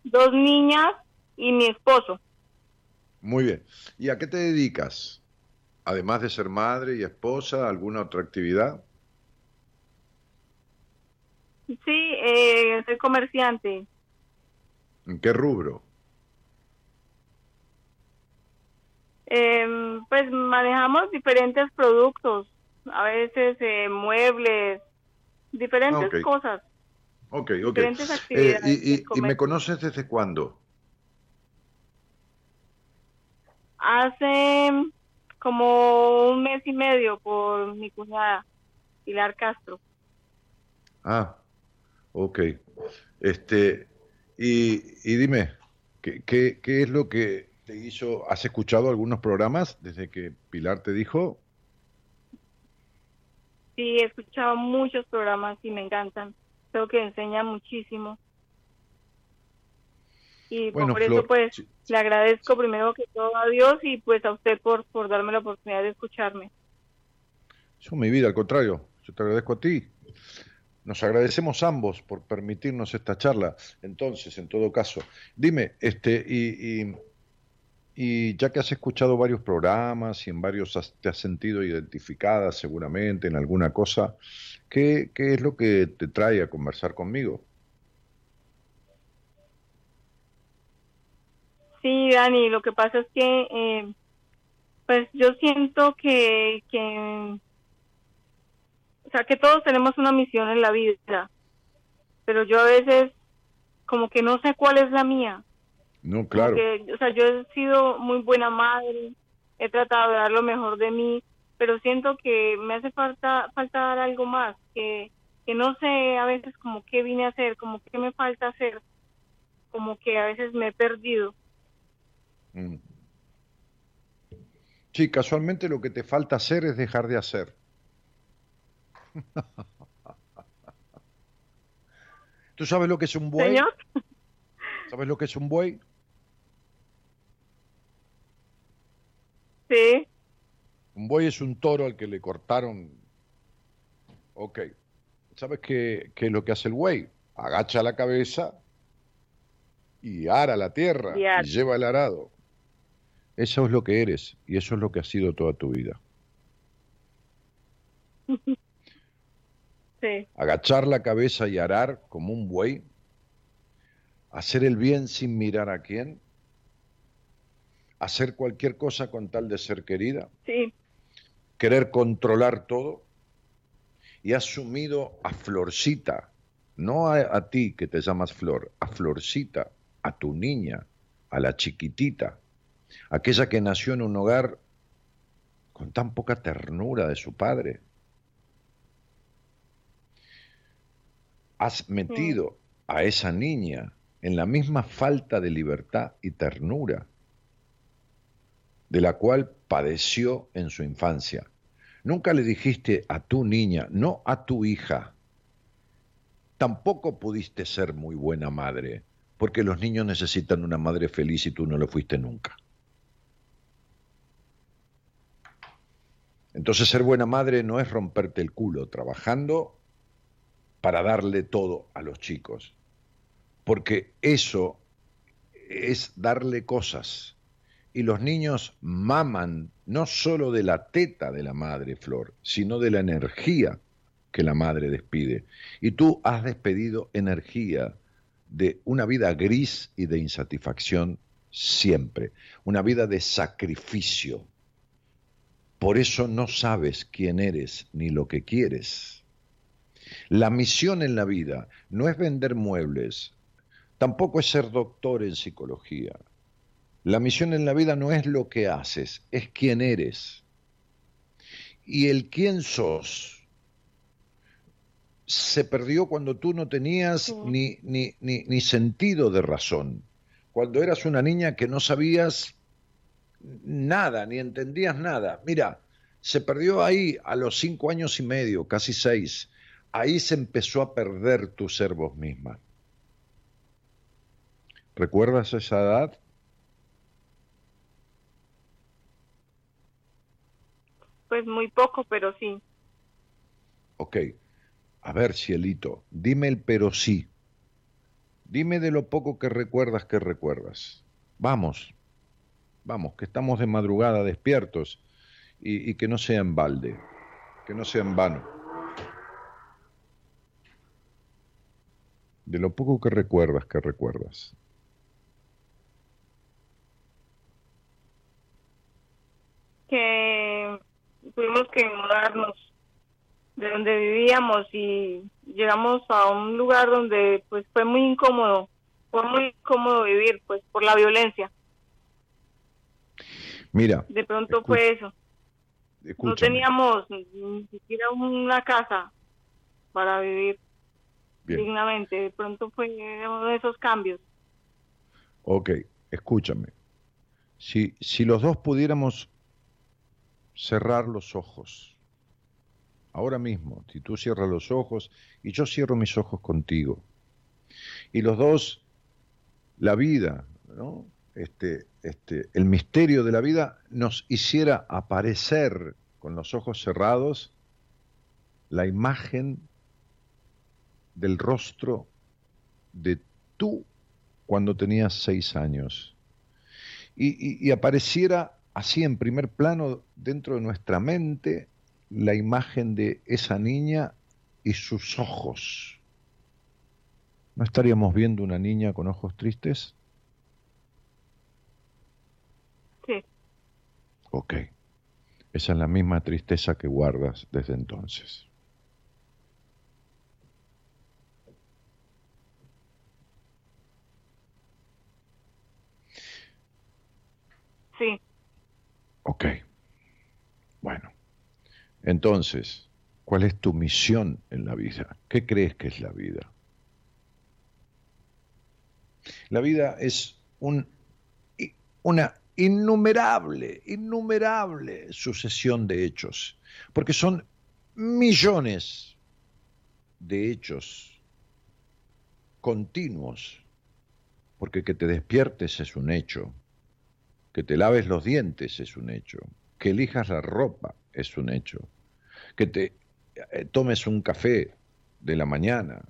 Dos niñas y mi esposo. Muy bien. ¿Y a qué te dedicas? Además de ser madre y esposa, ¿alguna otra actividad? Sí, eh, soy comerciante. ¿En qué rubro? Eh, pues manejamos diferentes productos, a veces eh, muebles, diferentes cosas. Ok, ok. Diferentes Eh, actividades y, y- y me conoces desde cuándo? Hace como un mes y medio por mi cuñada, Pilar Castro. Ah, ok. Este, y, y dime, ¿qué, qué, qué es lo que te hizo? ¿Has escuchado algunos programas desde que Pilar te dijo? Sí, he escuchado muchos programas y me encantan. Creo que enseña muchísimo. Y Bueno, por eso pues sí. le agradezco primero que todo a Dios y pues a usted por, por darme la oportunidad de escucharme. Yo, mi vida, al contrario, yo te agradezco a ti. Nos agradecemos ambos por permitirnos esta charla. Entonces, en todo caso, dime, este, y, y, ya que has escuchado varios programas y en varios te has sentido identificada seguramente en alguna cosa, ¿qué, qué es lo que te trae a conversar conmigo? Sí, Dani, lo que pasa es que eh, pues yo siento que, que o sea que todos tenemos una misión en la vida, pero yo a veces como que no sé cuál es la mía. No, claro. Porque, o sea, yo he sido muy buena madre, he tratado de dar lo mejor de mí, pero siento que me hace falta falta dar algo más, que, que no sé a veces como qué vine a hacer, como qué me falta hacer, como que a veces me he perdido. Mm. Sí, casualmente lo que te falta hacer es dejar de hacer. ¿Tú sabes lo que es un buey? Señor. ¿Sabes lo que es un buey? Sí, Un buey es un toro al que le cortaron. Ok. ¿Sabes qué, qué es lo que hace el buey? Agacha la cabeza y ara la tierra y lleva el arado. Eso es lo que eres y eso es lo que has sido toda tu vida. sí, Agachar la cabeza y arar como un buey. Hacer el bien sin mirar a quién. Hacer cualquier cosa con tal de ser querida. sí, querer controlar todo y has sumido a Florcita, no a, a ti que te llamas Flor, a Florcita, a tu niña, a la chiquitita, aquella que nació en un hogar con tan poca ternura de su padre. Has metido a esa niña en la misma falta de libertad y ternura de la cual padeció en su infancia. Nunca le dijiste a tu niña, no a tu hija. Tampoco pudiste ser muy buena madre, porque los niños necesitan una madre feliz y tú no lo fuiste nunca. Entonces ser buena madre no es romperte el culo trabajando para darle todo a los chicos, porque eso es darle cosas. Y los niños maman no solo de la teta de la madre Flor, sino de la energía que la madre despide. Y tú has despedido energía de una vida gris y de insatisfacción siempre, una vida de sacrificio. Por eso no sabes quién eres ni lo que quieres. La misión en la vida no es vender muebles, tampoco es ser doctor en psicología. La misión en la vida no es lo que haces, es quién eres. Y el quién sos se perdió cuando tú no tenías ni, ni, ni, ni sentido de razón. Cuando eras una niña que no sabías nada, ni entendías nada. Mira, se perdió ahí a los cinco años y medio, casi seis. Ahí se empezó a perder tu ser vos misma. ¿Recuerdas esa edad? pues muy poco, pero sí. Ok. A ver, cielito, dime el pero sí. Dime de lo poco que recuerdas que recuerdas. Vamos, vamos, que estamos de madrugada despiertos y, y que no sea en balde, que no sea en vano. De lo poco que recuerdas que recuerdas. Que tuvimos que mudarnos de donde vivíamos y llegamos a un lugar donde pues fue muy incómodo, fue muy incómodo vivir pues por la violencia. Mira, De pronto fue eso. No teníamos ni siquiera una casa para vivir Bien. dignamente. De pronto fue uno de esos cambios. Ok, escúchame. Si, si los dos pudiéramos cerrar los ojos, ahora mismo, si tú cierras los ojos y yo cierro mis ojos contigo, y los dos, la vida, ¿no? Este, este, el misterio de la vida nos hiciera aparecer con los ojos cerrados la imagen del rostro de tú cuando tenías seis años. Y, y- y apareciera así en primer plano dentro de nuestra mente la imagen de esa niña y sus ojos. ¿No estaríamos viendo una niña con ojos tristes? Sí, Ok. Esa es la misma tristeza que guardas desde entonces. Sí. Ok. Bueno. Entonces, ¿cuál es tu misión en la vida? ¿Qué crees que es la vida? La vida es un, una innumerable, innumerable sucesión de hechos, porque son millones de hechos continuos, porque que te despiertes es un hecho, que te laves los dientes es un hecho, que elijas la ropa es un hecho, que te eh, tomes un café de la mañana,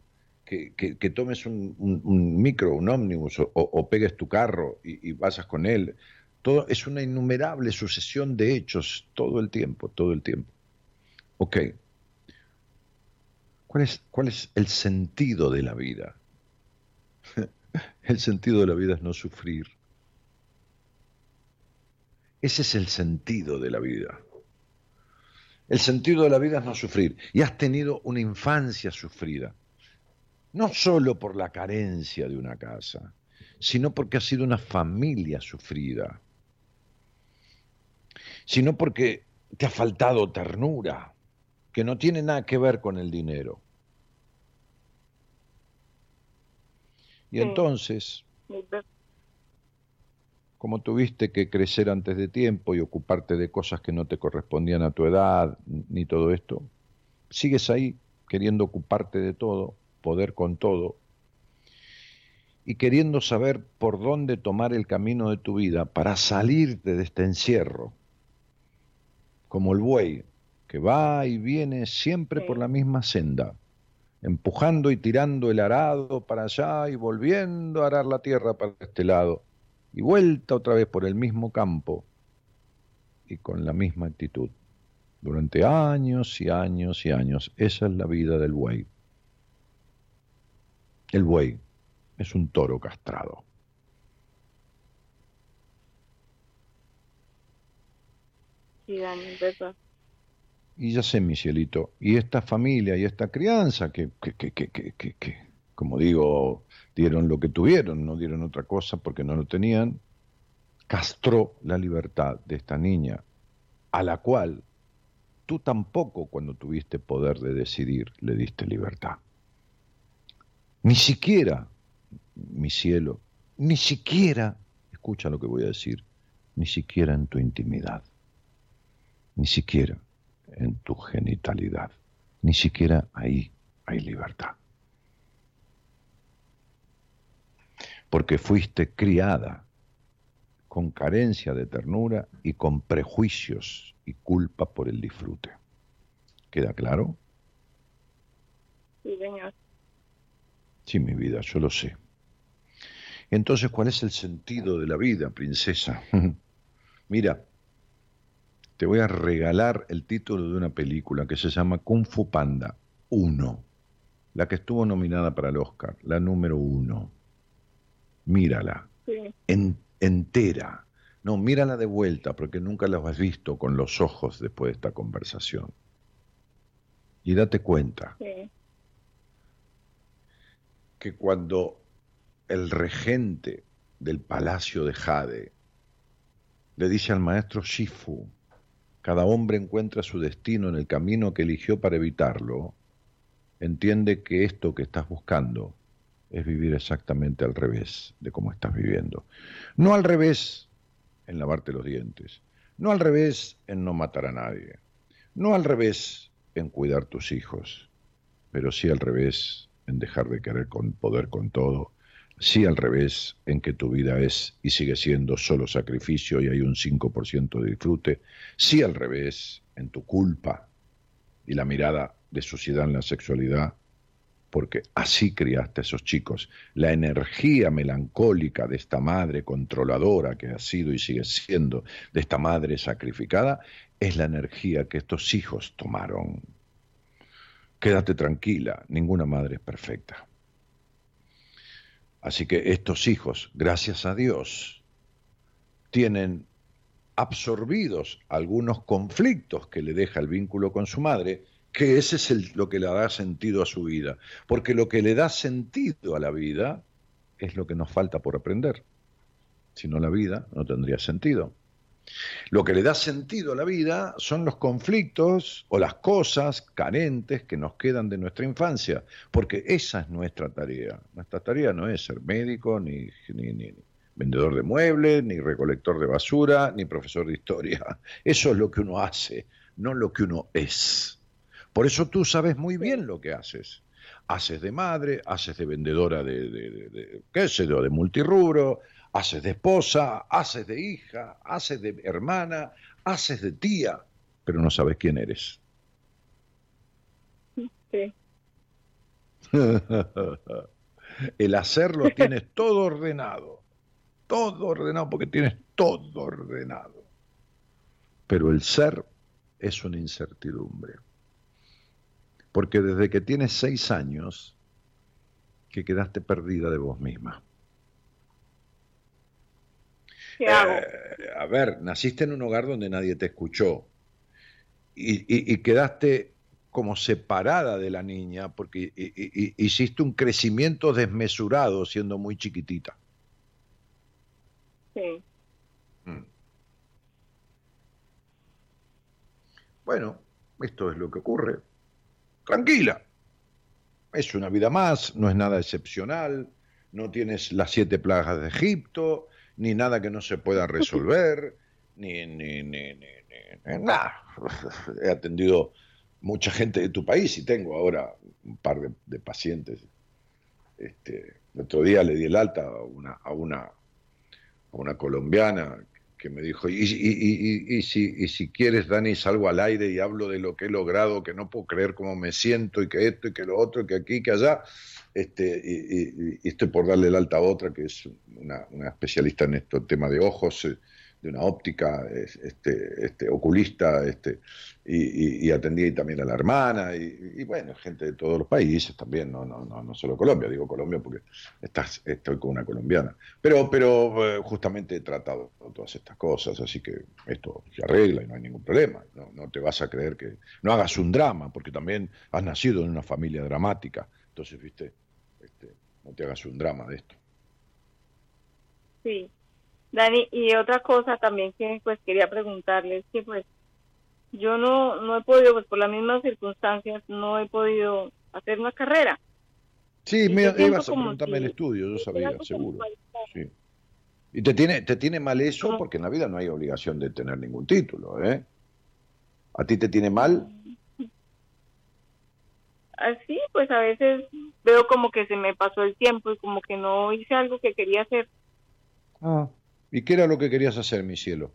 que, tomes un, micro, un ómnibus o, pegues tu carro y, y con él. Todo es una innumerable sucesión de hechos todo el tiempo, todo el tiempo. Ok. ¿Cuál es, cuál es el sentido de la vida? el sentido de la vida es no sufrir. Ese es el sentido de la vida. El sentido de la vida es no sufrir. Y has tenido una infancia sufrida. No solo por la carencia de una casa, sino porque has sido una familia sufrida. Sino porque te ha faltado ternura, que no tiene nada que ver con el dinero. Y entonces, como tuviste que crecer antes de tiempo y ocuparte de cosas que no te correspondían a tu edad, ni todo esto, sigues ahí queriendo ocuparte de todo, poder con todo, y queriendo saber por dónde tomar el camino de tu vida para salirte de este encierro, como el buey que va y viene siempre por la misma senda, empujando y tirando el arado para allá y volviendo a arar la tierra para este lado y vuelta otra vez por el mismo campo y con la misma actitud. Durante años y años y años. Esa es la vida del buey. El buey es un toro castrado. Y ya sé, mi cielito, y esta familia y esta crianza que, que, que, que, que, que como digo, dieron lo que tuvieron, no dieron otra cosa porque no lo tenían, castró la libertad de esta niña, a la cual tú tampoco cuando tuviste poder de decidir le diste libertad. Ni siquiera, mi cielo, ni siquiera, escucha lo que voy a decir, ni siquiera en tu intimidad, ni siquiera en tu genitalidad, ni siquiera ahí hay libertad. Porque fuiste criada con carencia de ternura y con prejuicios y culpa por el disfrute. ¿Queda claro? Sí, señor. Sí, mi vida, yo lo sé. Entonces, ¿cuál es el sentido de la vida, princesa? Mira, te voy a regalar el título de una película que se llama Kung Fu Panda 1, la que estuvo nominada para el Oscar, la número uno mírala, entera. No, mírala de vuelta, porque nunca la has visto con los ojos después de esta conversación. Y date cuenta que cuando el regente del palacio de Jade le dice al maestro Shifu, cada hombre encuentra su destino en el camino que eligió para evitarlo, entiende que esto que estás buscando es vivir exactamente al revés de cómo estás viviendo. No al revés en lavarte los dientes, no al revés en no matar a nadie, no al revés en cuidar tus hijos, pero sí al revés en dejar de querer con poder con todo, sí al revés en que tu vida es y sigue siendo solo sacrificio y hay un 5% de disfrute, sí al revés en tu culpa y la mirada de suciedad en la sexualidad porque así criaste a esos chicos. La energía melancólica de esta madre controladora que ha sido y sigue siendo, de esta madre sacrificada, es la energía que estos hijos tomaron. Quédate tranquila, ninguna madre es perfecta. Así que estos hijos, gracias a Dios, tienen absorbidos algunos conflictos que le deja el vínculo con su madre, que ese es lo que le da sentido a su vida. Porque lo que le da sentido a la vida es lo que nos falta por aprender. Si no, la vida no tendría sentido. Lo que le da sentido a la vida son los conflictos o las cosas carentes que nos quedan de nuestra infancia, porque esa es nuestra tarea. Nuestra tarea no es ser médico ni, ni, vendedor de muebles, ni recolector de basura, ni profesor de historia. Eso es lo que uno hace, no lo que uno es. Por eso tú sabes muy bien lo que haces. Haces de madre, haces de vendedora de, de, qué sé yo, de multirrubro, haces de esposa, haces de hija, haces de hermana, haces de tía, pero no sabes quién eres. Sí. El hacerlo tienes todo ordenado, todo ordenado porque tienes todo ordenado. Pero el ser es una incertidumbre. Porque desde que tienes seis años, que quedaste perdida de vos misma. ¿Qué hago? Eh, a ver, naciste en un hogar donde nadie te escuchó y, quedaste como separada de la niña porque hiciste un crecimiento desmesurado siendo muy chiquitita. Sí. Mm. Bueno, esto es lo que ocurre. Tranquila. Es una vida más, no es nada excepcional, no tienes las siete plagas de Egipto, ni nada que no se pueda resolver, ni, ni, ni, ni, nada. He atendido mucha gente de tu país y tengo ahora un par de, pacientes. Este, el otro día le di el alta a una, a una, a una colombiana que me dijo, y, y, y, si, y si quieres, Dani, salgo al aire y hablo de lo que he logrado, que no puedo creer cómo me siento, y que esto, y que lo otro, y que aquí, y que allá, este, y, estoy por darle el alta a otra, que es una, una especialista en esto, tema de ojos, eh, de una óptica este, este, oculista, este, y, atendí también a la hermana, y, bueno, gente de todos los países también, no, no, no, no solo Colombia, digo Colombia porque estás, estoy con una colombiana. Pero, pero eh, justamente he tratado todas estas cosas, así que esto se arregla y no hay ningún problema. No, no te vas a creer que. No hagas un drama, porque también has nacido en una familia dramática. Entonces, viste, este, no te hagas un drama de esto. Sí. Dani, y otra cosa también que pues quería preguntarles que pues yo no no he podido pues por las mismas circunstancias no he podido hacer una carrera. Sí, me ibas a preguntarme el estudio, yo sabía, seguro. Sí. Y te tiene te tiene mal eso porque en la vida no hay obligación de tener ningún título, ¿eh? ¿A ti te tiene mal? Así, pues a veces veo como que se me pasó el tiempo y como que no hice algo que quería hacer. Ah. ¿Y qué era lo que querías hacer, mi cielo?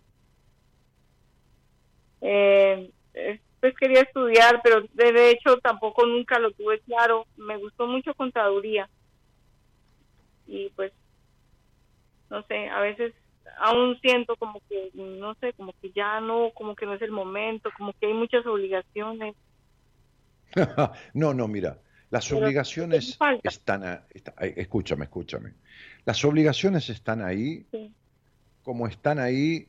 Eh, pues quería estudiar, pero de hecho tampoco nunca lo tuve claro. Me gustó mucho contaduría. Y pues, no sé, a veces aún siento como que, no sé, como que ya no, como que no es el momento, como que hay muchas obligaciones. no, no, mira, las obligaciones están, a, escúchame, escúchame. Las obligaciones están ahí como están ahí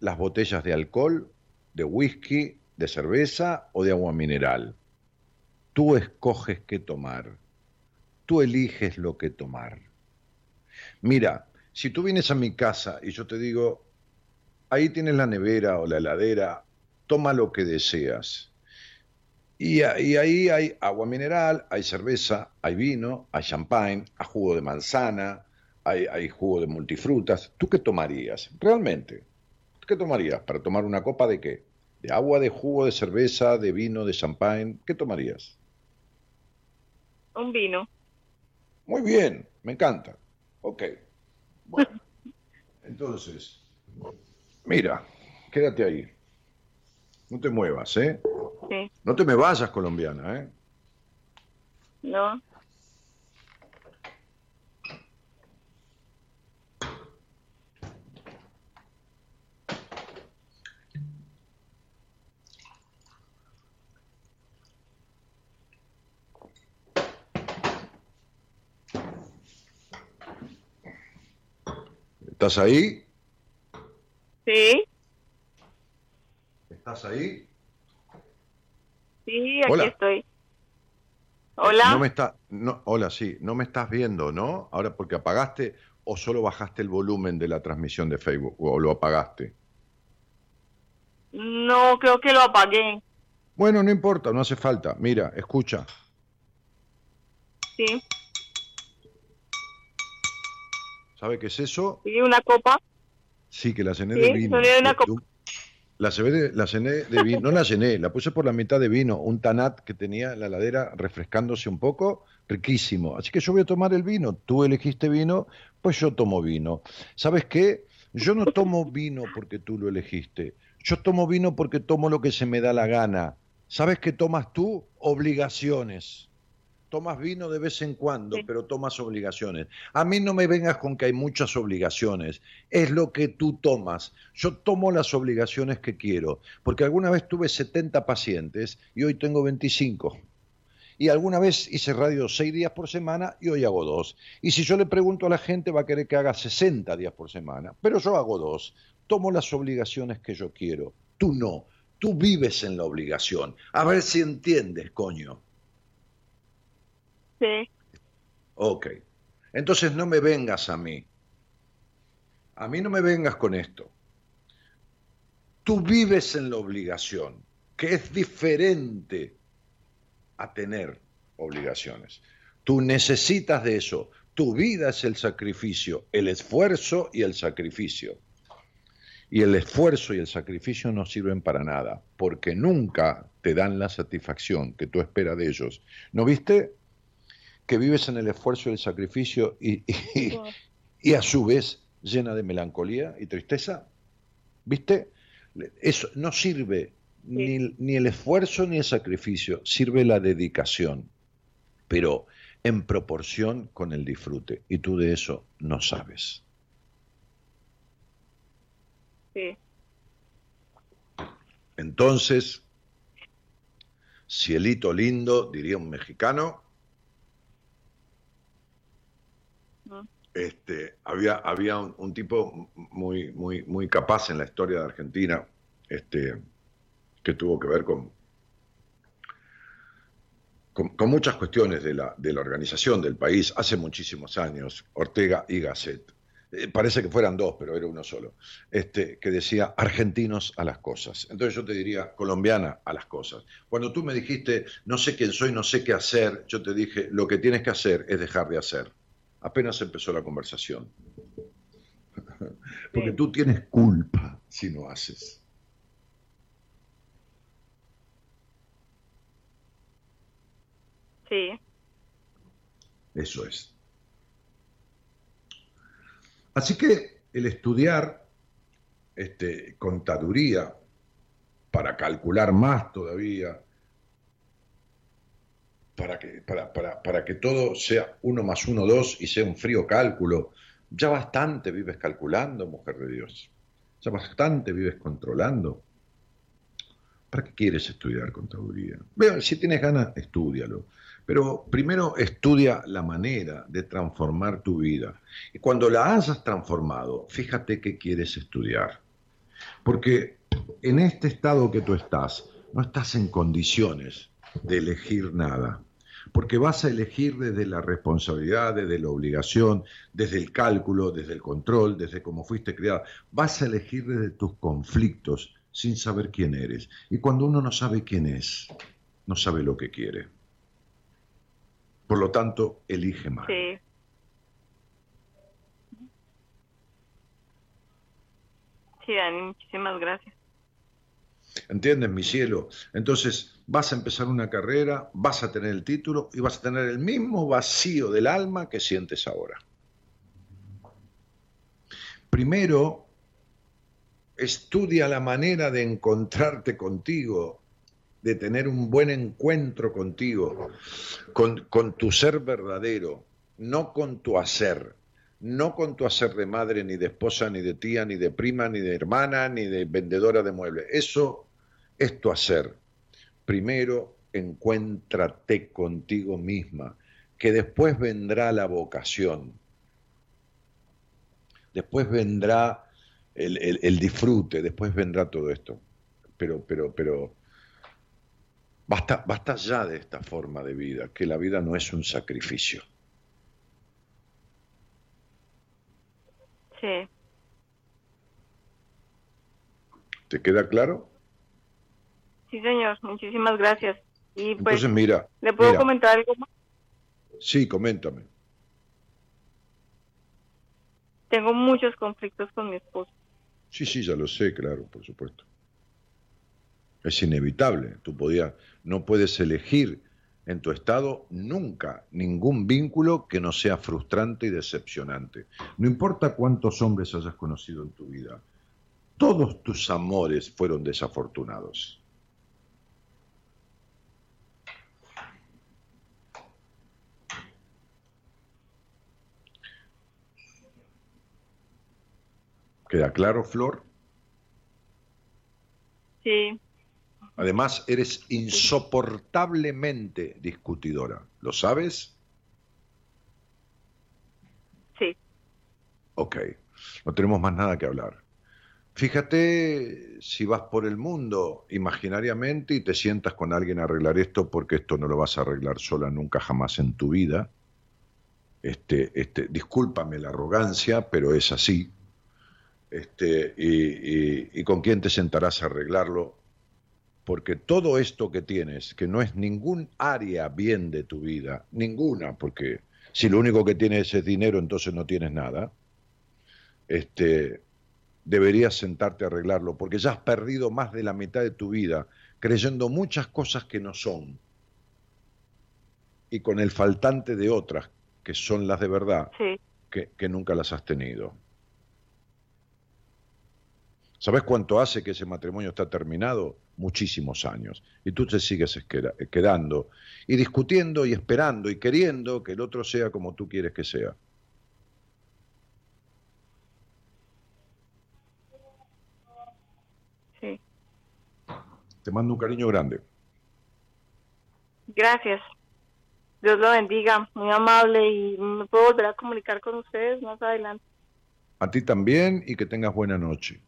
las botellas de alcohol, de whisky, de cerveza o de agua mineral. Tú escoges qué tomar. Tú eliges lo que tomar. Mira, si tú vienes a mi casa y yo te digo, ahí tienes la nevera o la heladera, toma lo que deseas. Y, ahí hay agua mineral, hay cerveza, hay vino, hay champagne, hay jugo de manzana, hay, jugo de multifrutas. ¿Tú qué tomarías? Realmente, ¿qué tomarías? ¿Para tomar una copa de qué? ¿De agua, de jugo, de cerveza, de vino, de champagne? ¿Qué tomarías? Un vino. Muy bien, me encanta. Ok. Bueno, entonces, mira, quédate ahí. No te muevas, ¿eh? Sí. No te me vayas, colombiana, ¿eh? No. ¿Estás ahí? Sí. ¿Estás ahí? Sí, aquí estoy. Hola. No me está, no, hola, sí, no me estás viendo, ¿no? Ahora porque apagaste o solo bajaste el volumen de la transmisión de Facebook o lo apagaste. No, creo que lo apagué. Bueno, no importa, no hace falta. Mira, escucha. Sí. ¿Sabe qué es eso? Sí, una copa. Sí, que la cené Sí, de vino. de una La, cené la cené de vino, no la cené, la puse por la mitad de vino, un tanat que tenía en la ladera refrescándose un poco, riquísimo. Así que yo voy a tomar el vino, tú elegiste vino, pues yo tomo vino. ¿Sabes qué? Yo no tomo vino porque tú lo elegiste, yo tomo vino porque tomo lo que se me da la gana. ¿Sabes qué tomas tú? Obligaciones. Tomas vino de vez en cuando, Sí. pero tomas obligaciones. A mí no me vengas con que hay muchas obligaciones. Es lo que tú tomas. Yo tomo las obligaciones que quiero, porque alguna vez tuve 70 pacientes y hoy tengo 25. Y alguna vez hice radio seis días por semana y hoy hago dos. Y si yo le pregunto a la gente va a querer que haga 60 días por semana, pero yo hago dos. Tomo las obligaciones que yo quiero. Tú no. Tú vives en la obligación. A ver si entiendes, coño. Sí, Ok. Entonces no me vengas a mí. A mí no me vengas con esto. Tú vives en la obligación, que es diferente a tener obligaciones. Tú necesitas de eso. Tu vida es el sacrificio, el esfuerzo y el sacrificio. Y el esfuerzo y el sacrificio no sirven para nada, porque nunca te dan la satisfacción que tú esperas de ellos. ¿No viste? Que vives en el esfuerzo y el sacrificio y, y- y a su vez llena de melancolía y tristeza. ¿Viste? Eso no sirve ni, ni el esfuerzo ni el sacrificio, sirve la dedicación, pero en proporción con el disfrute. Y tú de eso no sabes. sí, Entonces, cielito lindo, diría un mexicano, este, había, había un, tipo muy, muy, muy capaz en la historia de Argentina, este, que tuvo que ver con, con, con muchas cuestiones de la, de la organización del país hace muchísimos años, Ortega y Gasset. Eh, parece que fueran dos, pero era uno solo, este, que decía argentinos a las cosas. Entonces yo te diría colombiana a las cosas. Cuando tú me dijiste no sé quién soy, no sé qué hacer, yo te dije lo que tienes que hacer es dejar de hacer. Apenas empezó la conversación. Porque tú tienes culpa si no haces. sí, Eso es. Así que el estudiar este, contaduría para calcular más todavía, para que, para, para, para que todo sea uno más uno, dos y sea un frío cálculo, ya bastante vives calculando, mujer de Dios. Ya bastante vives controlando. ¿Para qué quieres estudiar contaduría? Veo, si tienes ganas, estúdialo. Pero primero estudia la manera de transformar tu vida. Y cuando la hayas transformado, fíjate qué quieres estudiar. Porque en este estado que tú estás, no estás en condiciones de elegir nada. Porque vas a elegir desde la responsabilidad, desde la obligación, desde el cálculo, desde el control, desde cómo fuiste criada. Vas a elegir desde tus conflictos sin saber quién eres. Y cuando uno no sabe quién es, no sabe lo que quiere. Por lo tanto, elige mal. sí. Sí, Dani, muchísimas gracias. ¿Entiendes, mi cielo? Entonces vas a empezar una carrera, vas a tener el título y vas a tener el mismo vacío del alma que sientes ahora. Primero, estudia la manera de encontrarte contigo, de tener un buen encuentro contigo, con, con tu ser verdadero, no con tu hacer, no con tu hacer de madre, ni de esposa, ni de tía, ni de prima, ni de hermana, ni de vendedora de muebles. Eso es tu hacer. Primero, encuéntrate contigo misma, que después vendrá la vocación, después vendrá el, el- el disfrute, después vendrá todo esto. Pero, pero, pero, basta, basta ya de esta forma de vida, que la vida no es un sacrificio. Sí, ¿Te queda claro? Sí, señor, muchísimas gracias. Y pues, Entonces, mira, ¿le puedo mira, comentar algo más? sí, coméntame. tengo muchos conflictos con mi esposo. Sí, sí, ya lo sé, claro, por supuesto. Es inevitable. Tú podías, no puedes elegir en tu estado nunca ningún vínculo que no sea frustrante y decepcionante. No importa cuántos hombres hayas conocido en tu vida, todos tus amores fueron desafortunados. ¿Queda claro, Flor? Sí. Además, eres insoportablemente discutidora. ¿Lo sabes? Sí. Ok, no tenemos más nada que hablar. Fíjate si vas por el mundo imaginariamente y te sientas con alguien a arreglar esto, porque esto no lo vas a arreglar sola nunca jamás en tu vida. Este, este, discúlpame la arrogancia, pero es así. Este, y, y con quién te sentarás a arreglarlo, porque todo esto que tienes, que no es ningún área bien de tu vida, ninguna, porque si lo único que tienes es dinero, entonces no tienes nada, este, deberías sentarte a arreglarlo, porque ya has perdido más de la mitad de tu vida creyendo muchas cosas que no son, y con el faltante de otras, que son las de verdad, que, que nunca las has tenido. ¿Sabes cuánto hace que ese matrimonio está terminado? Muchísimos años. Y tú te sigues quedando y discutiendo y esperando y queriendo que el otro sea como tú quieres que sea. Sí. Te mando un cariño grande. Gracias. Dios lo bendiga, muy amable y me puedo volver a comunicar con ustedes más adelante. A ti también y que tengas buena noche.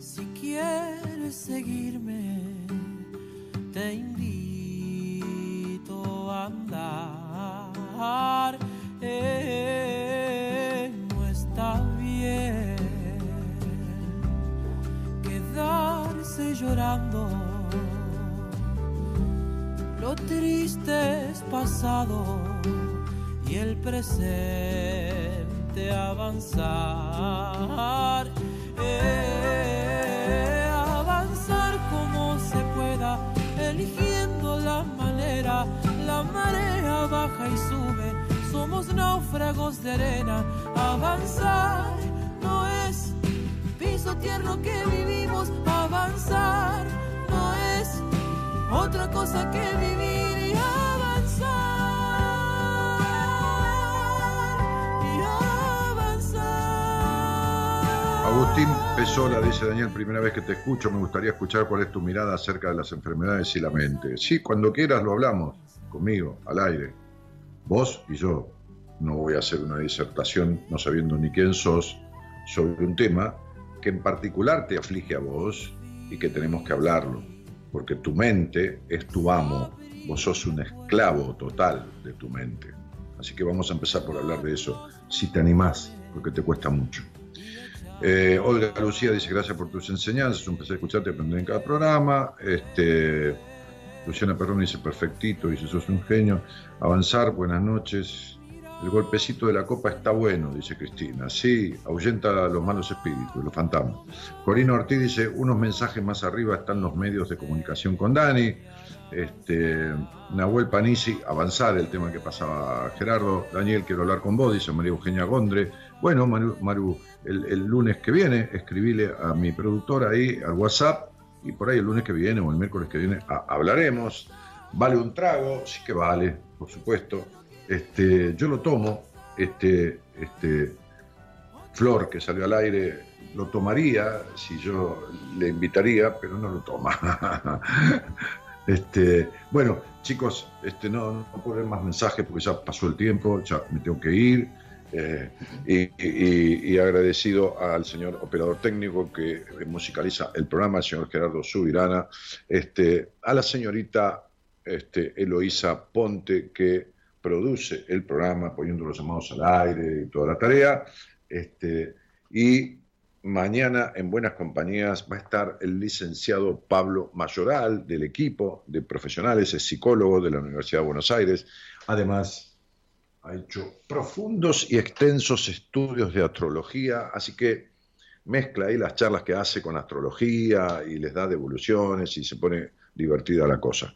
Si quieres seguirme, Pesola dice Daniel, primera vez que te escucho, me gustaría escuchar cuál es tu mirada acerca de las enfermedades y la mente. Sí, cuando quieras lo hablamos, conmigo, al aire. Vos y yo. No voy a hacer una disertación no sabiendo ni quién sos sobre un tema que en particular te aflige a vos y que tenemos que hablarlo porque tu mente es tu amo, vos sos un esclavo total de tu mente. Así que vamos a empezar por hablar de eso, si te animás, porque te cuesta mucho. Eh, Olga Lucía dice, gracias por tus enseñanzas, un placer escucharte y aprender en cada programa. Este, Luciana Perrón dice, perfectito, dice, sos un genio. Avanzar, buenas noches. El golpecito de la copa está bueno, dice Cristina. Sí, ahuyenta los malos espíritus, los fantasmas. Corina Ortiz dice, unos mensajes más arriba están los medios de comunicación con Dani. Este, Nahuel Panisi, avanzar el tema que pasaba Gerardo. Daniel, quiero hablar con vos, dice María Eugenia Gondre. Bueno, Maru, el, lunes que viene, escribile a mi productora ahí al WhatsApp y por ahí el lunes que viene o el miércoles que viene hablaremos. Vale un trago, sí que vale, por supuesto este, yo lo tomo, este, este, Flor que salió al aire lo tomaría si yo le invitaría, pero no lo toma. este, bueno, chicos, este, no, no puedo ver más mensajes porque ya pasó el tiempo, ya me tengo que ir. Eh, y, agradecido al señor operador técnico que musicaliza el programa, el señor Gerardo Subirana, este, a la señorita este, Eloísa Ponte que produce el programa poniendo los llamados al aire y toda la tarea. Este, y mañana en Buenas Compañías va a estar el licenciado Pablo Mayoral del equipo de profesionales, es psicólogo de la Universidad de Buenos Aires. Además, ha hecho profundos y extensos estudios de astrología, así que mezcla ahí las charlas que hace con astrología y les da devoluciones y se pone divertida la cosa.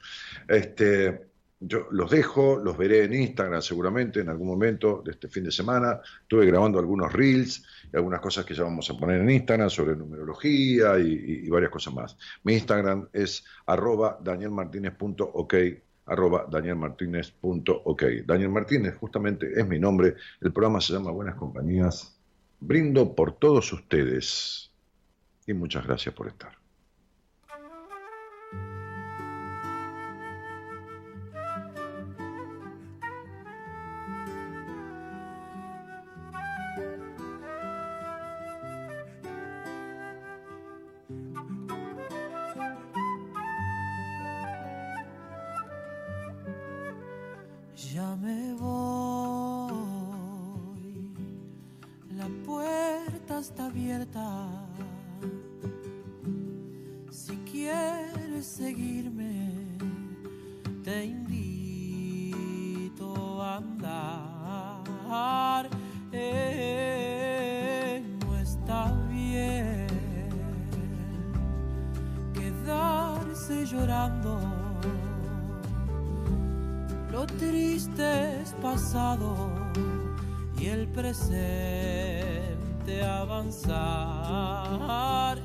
Este, yo los dejo, los veré en Instagram seguramente en algún momento de este fin de semana. Estuve grabando algunos reels y algunas cosas que ya vamos a poner en Instagram sobre numerología y, varias cosas más. Mi Instagram es arroba danielmartinez.ok arroba danielmartinez.ok. Daniel Martínez justamente es mi nombre, el programa se llama Buenas Compañías. Brindo por todos ustedes y muchas gracias por estar. Si avanzar,